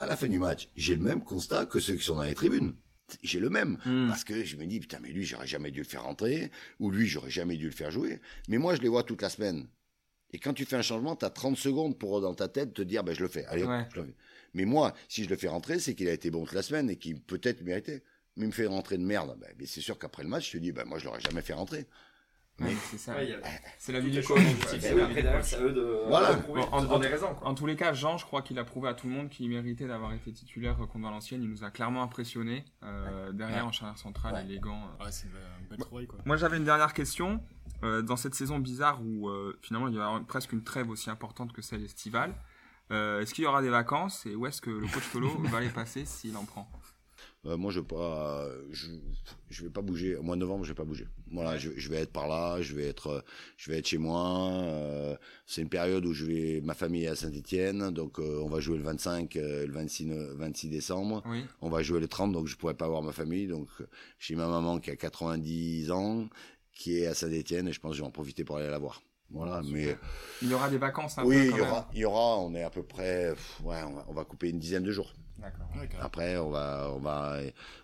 à la fin du match, j'ai le même constat que ceux qui sont dans les tribunes. J'ai le même. Hmm. Parce que je me dis, putain, mais lui, j'aurais jamais dû le faire rentrer, ou lui, j'aurais jamais dû le faire jouer. Mais moi, je les vois toute la semaine. Et quand tu fais un changement, tu as 30 secondes pour, dans ta tête, te dire, ben, je le fais. Allez, je le fais. Mais moi, si je le fais rentrer, c'est qu'il a été bon toute la semaine et qu'il peut-être méritait. Mais il me fait rentrer de merde. Ben, c'est sûr qu'après le match, je te dis, ben, moi, je l'aurais jamais fait rentrer c'est ça. c'est la vie du coach. c'est eux de, voilà. en, tous les cas, Jean, je crois qu'il a prouvé à tout le monde qu'il méritait d'avoir été titulaire contre Valenciennes. Il nous a clairement impressionné. Euh, derrière, en charnière centrale, élégant. c'est une belle trouvaille, quoi. Moi, j'avais une dernière question. Euh, dans cette saison bizarre où euh, finalement il y aura presque une trêve aussi importante que celle estivale, est-ce qu'il y aura des vacances et où est-ce que le coach Colo (laughs) va les passer s'il en prend? Euh, moi, je vais pas, je, je vais pas bouger. Au mois de novembre, je vais pas bouger. Voilà, je, je, vais être par là, je vais être, je vais être chez moi. Euh, c'est une période où je vais, ma famille est à Saint-Étienne, donc euh, on va jouer le 25, le 26, 26 décembre. Oui. On va jouer le 30, donc je pourrais pas voir ma famille. Donc j'ai ma maman qui a 90 ans, qui est à Saint-Étienne, et je pense que je vais en profiter pour aller la voir. Voilà, mais il y aura des vacances. Un oui, peu, il y aura, il y aura. On est à peu près, ouais, on va, on va couper une dizaine de jours. Après, on va, on va,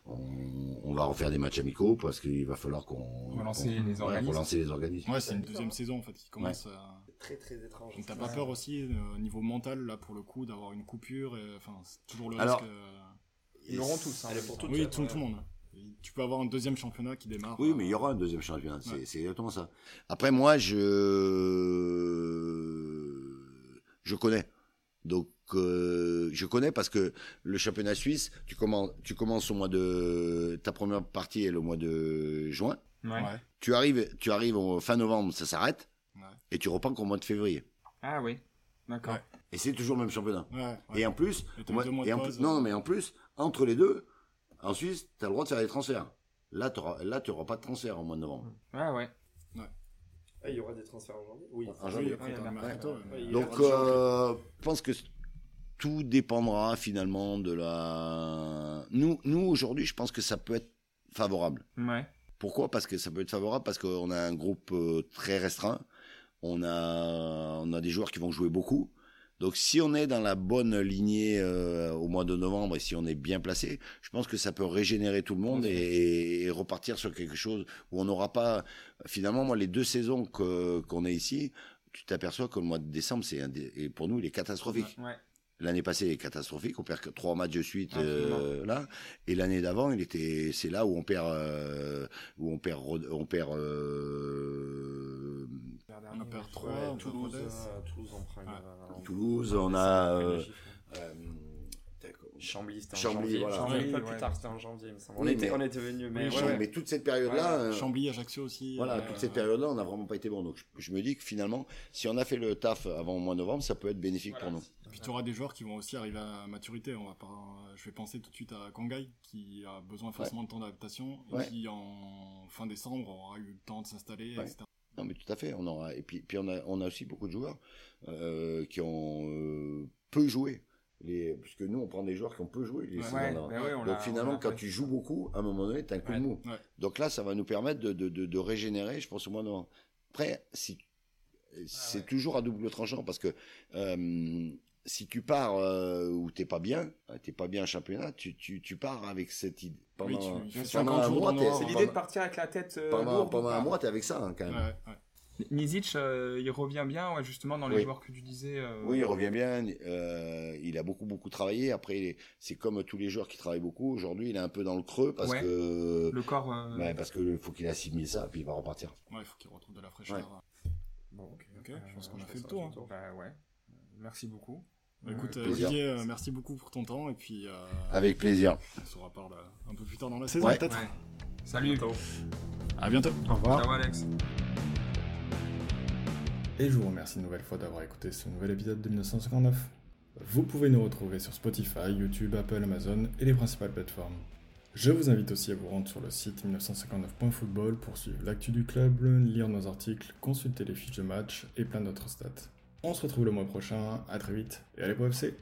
on, va refaire des matchs amicaux parce qu'il va falloir qu'on relancer les organismes. relancer les organismes. Ouais, c'est une deuxième saison en fait qui commence. À... Très très étrange. T'as pas peur aussi euh, au niveau mental là pour le coup d'avoir une coupure enfin c'est toujours le risque. Euh, ils l'auront tous. Hein, pour tout, oui, tout, le monde. Tu peux avoir un deuxième championnat qui démarre. Oui, mais il y aura un deuxième championnat. C'est exactement ça. Après, moi, je je connais. Donc euh, je connais parce que le championnat suisse, tu commences, tu commences au mois de ta première partie est le mois de juin. Ouais. Tu arrives, tu arrives au fin novembre, ça s'arrête, et tu reprends qu'au mois de février. Ah oui, d'accord. Et c'est toujours le même championnat. Et en plus, non, mais en plus, entre les deux, en Suisse, tu as le droit de faire des transferts. Là, tu n'auras pas de transfert au mois de novembre. Ah ouais. Ah, il y aura des transferts en janvier Oui, en janvier. Donc, euh, je pense que tout dépendra finalement de la. Nous, nous aujourd'hui, je pense que ça peut être favorable. Ouais. Pourquoi? Parce que ça peut être favorable parce qu'on a un groupe euh, très restreint. On a, on a des joueurs qui vont jouer beaucoup. Donc si on est dans la bonne lignée euh, au mois de novembre et si on est bien placé, je pense que ça peut régénérer tout le monde et, repartir sur quelque chose où on n'aura pas finalement moi les deux saisons que qu'on est ici, tu t'aperçois que le mois de décembre c'est et pour nous il est catastrophique. Ouais. L'année passée, il est catastrophique. On perd que trois matchs de suite euh, là. Et l'année d'avant, il était. C'est là où on perd, euh, où on perd, on perd. Euh, on perd trois. Toulouse, Toulouse, on prend. Toulouse, on a. Chambly, c'était en janvier. Voilà. Chambly, pas plus tard, c'était en janvier, il me semble. On, était, on était venu, mais, ouais, mais toute cette période-là. Euh, Chambly, Ajaccio aussi. Voilà, toute cette période-là, on n'a vraiment pas été bon. Donc, je, me dis que finalement, si on a fait le taf avant le mois de novembre, ça peut être bénéfique pour nous. Et puis, tu auras des joueurs qui vont aussi arriver à maturité. On va pas, je vais penser tout de suite à Kangai, qui a besoin forcément de temps d'adaptation, et qui, en fin décembre, aura eu le temps de s'installer, etc. Non, mais tout à fait. On aura, et puis, puis on a, on a aussi beaucoup de joueurs euh, qui ont euh, peu joué les, puisque nous, on prend des joueurs qui ont peu joué. Les ben Donc finalement, quand tu joues beaucoup, à un moment donné, tu as un coup de mou. Donc là, ça va nous permettre de, de, de, régénérer, je pense, au moins non. Après, si, c'est toujours à double tranchant parce que euh, si tu pars euh, où t'es pas bien, euh, t'es pas bien en championnat, tu, tu, tu pars avec cette idée. Pendant, tu, pendant un mois, c'est l'idée de partir avec la tête pendant, pendant un mois, t'es avec ça hein, quand même. Nizic, euh, il revient bien, justement, dans les joueurs que tu disais. Euh, oui, il revient bien. Euh, il a beaucoup, beaucoup travaillé. Après, c'est comme tous les joueurs qui travaillent beaucoup. Aujourd'hui, il est un peu dans le creux parce que. Le corps. Ouais, parce qu'il faut qu'il assimile ça, puis il va repartir. Ouais, il faut qu'il retrouve de la fraîcheur. Bon, ok, je pense qu'on a fait le tour. Hein. Bah ouais. Merci beaucoup. Bah, écoute, Olivier, merci beaucoup pour ton temps. Et puis. Avec plaisir. On se reparle un peu plus tard dans la saison, peut-être. Salut. À bientôt. Au revoir. Ciao Alex. Et je vous remercie une nouvelle fois d'avoir écouté ce nouvel épisode de 1959. Vous pouvez nous retrouver sur Spotify, YouTube, Apple, Amazon et les principales plateformes. Je vous invite aussi à vous rendre sur le site 1959.football pour suivre l'actu du club, lire nos articles, consulter les fiches de match et plein d'autres stats. On se retrouve le mois prochain, à très vite. Et allez pour FC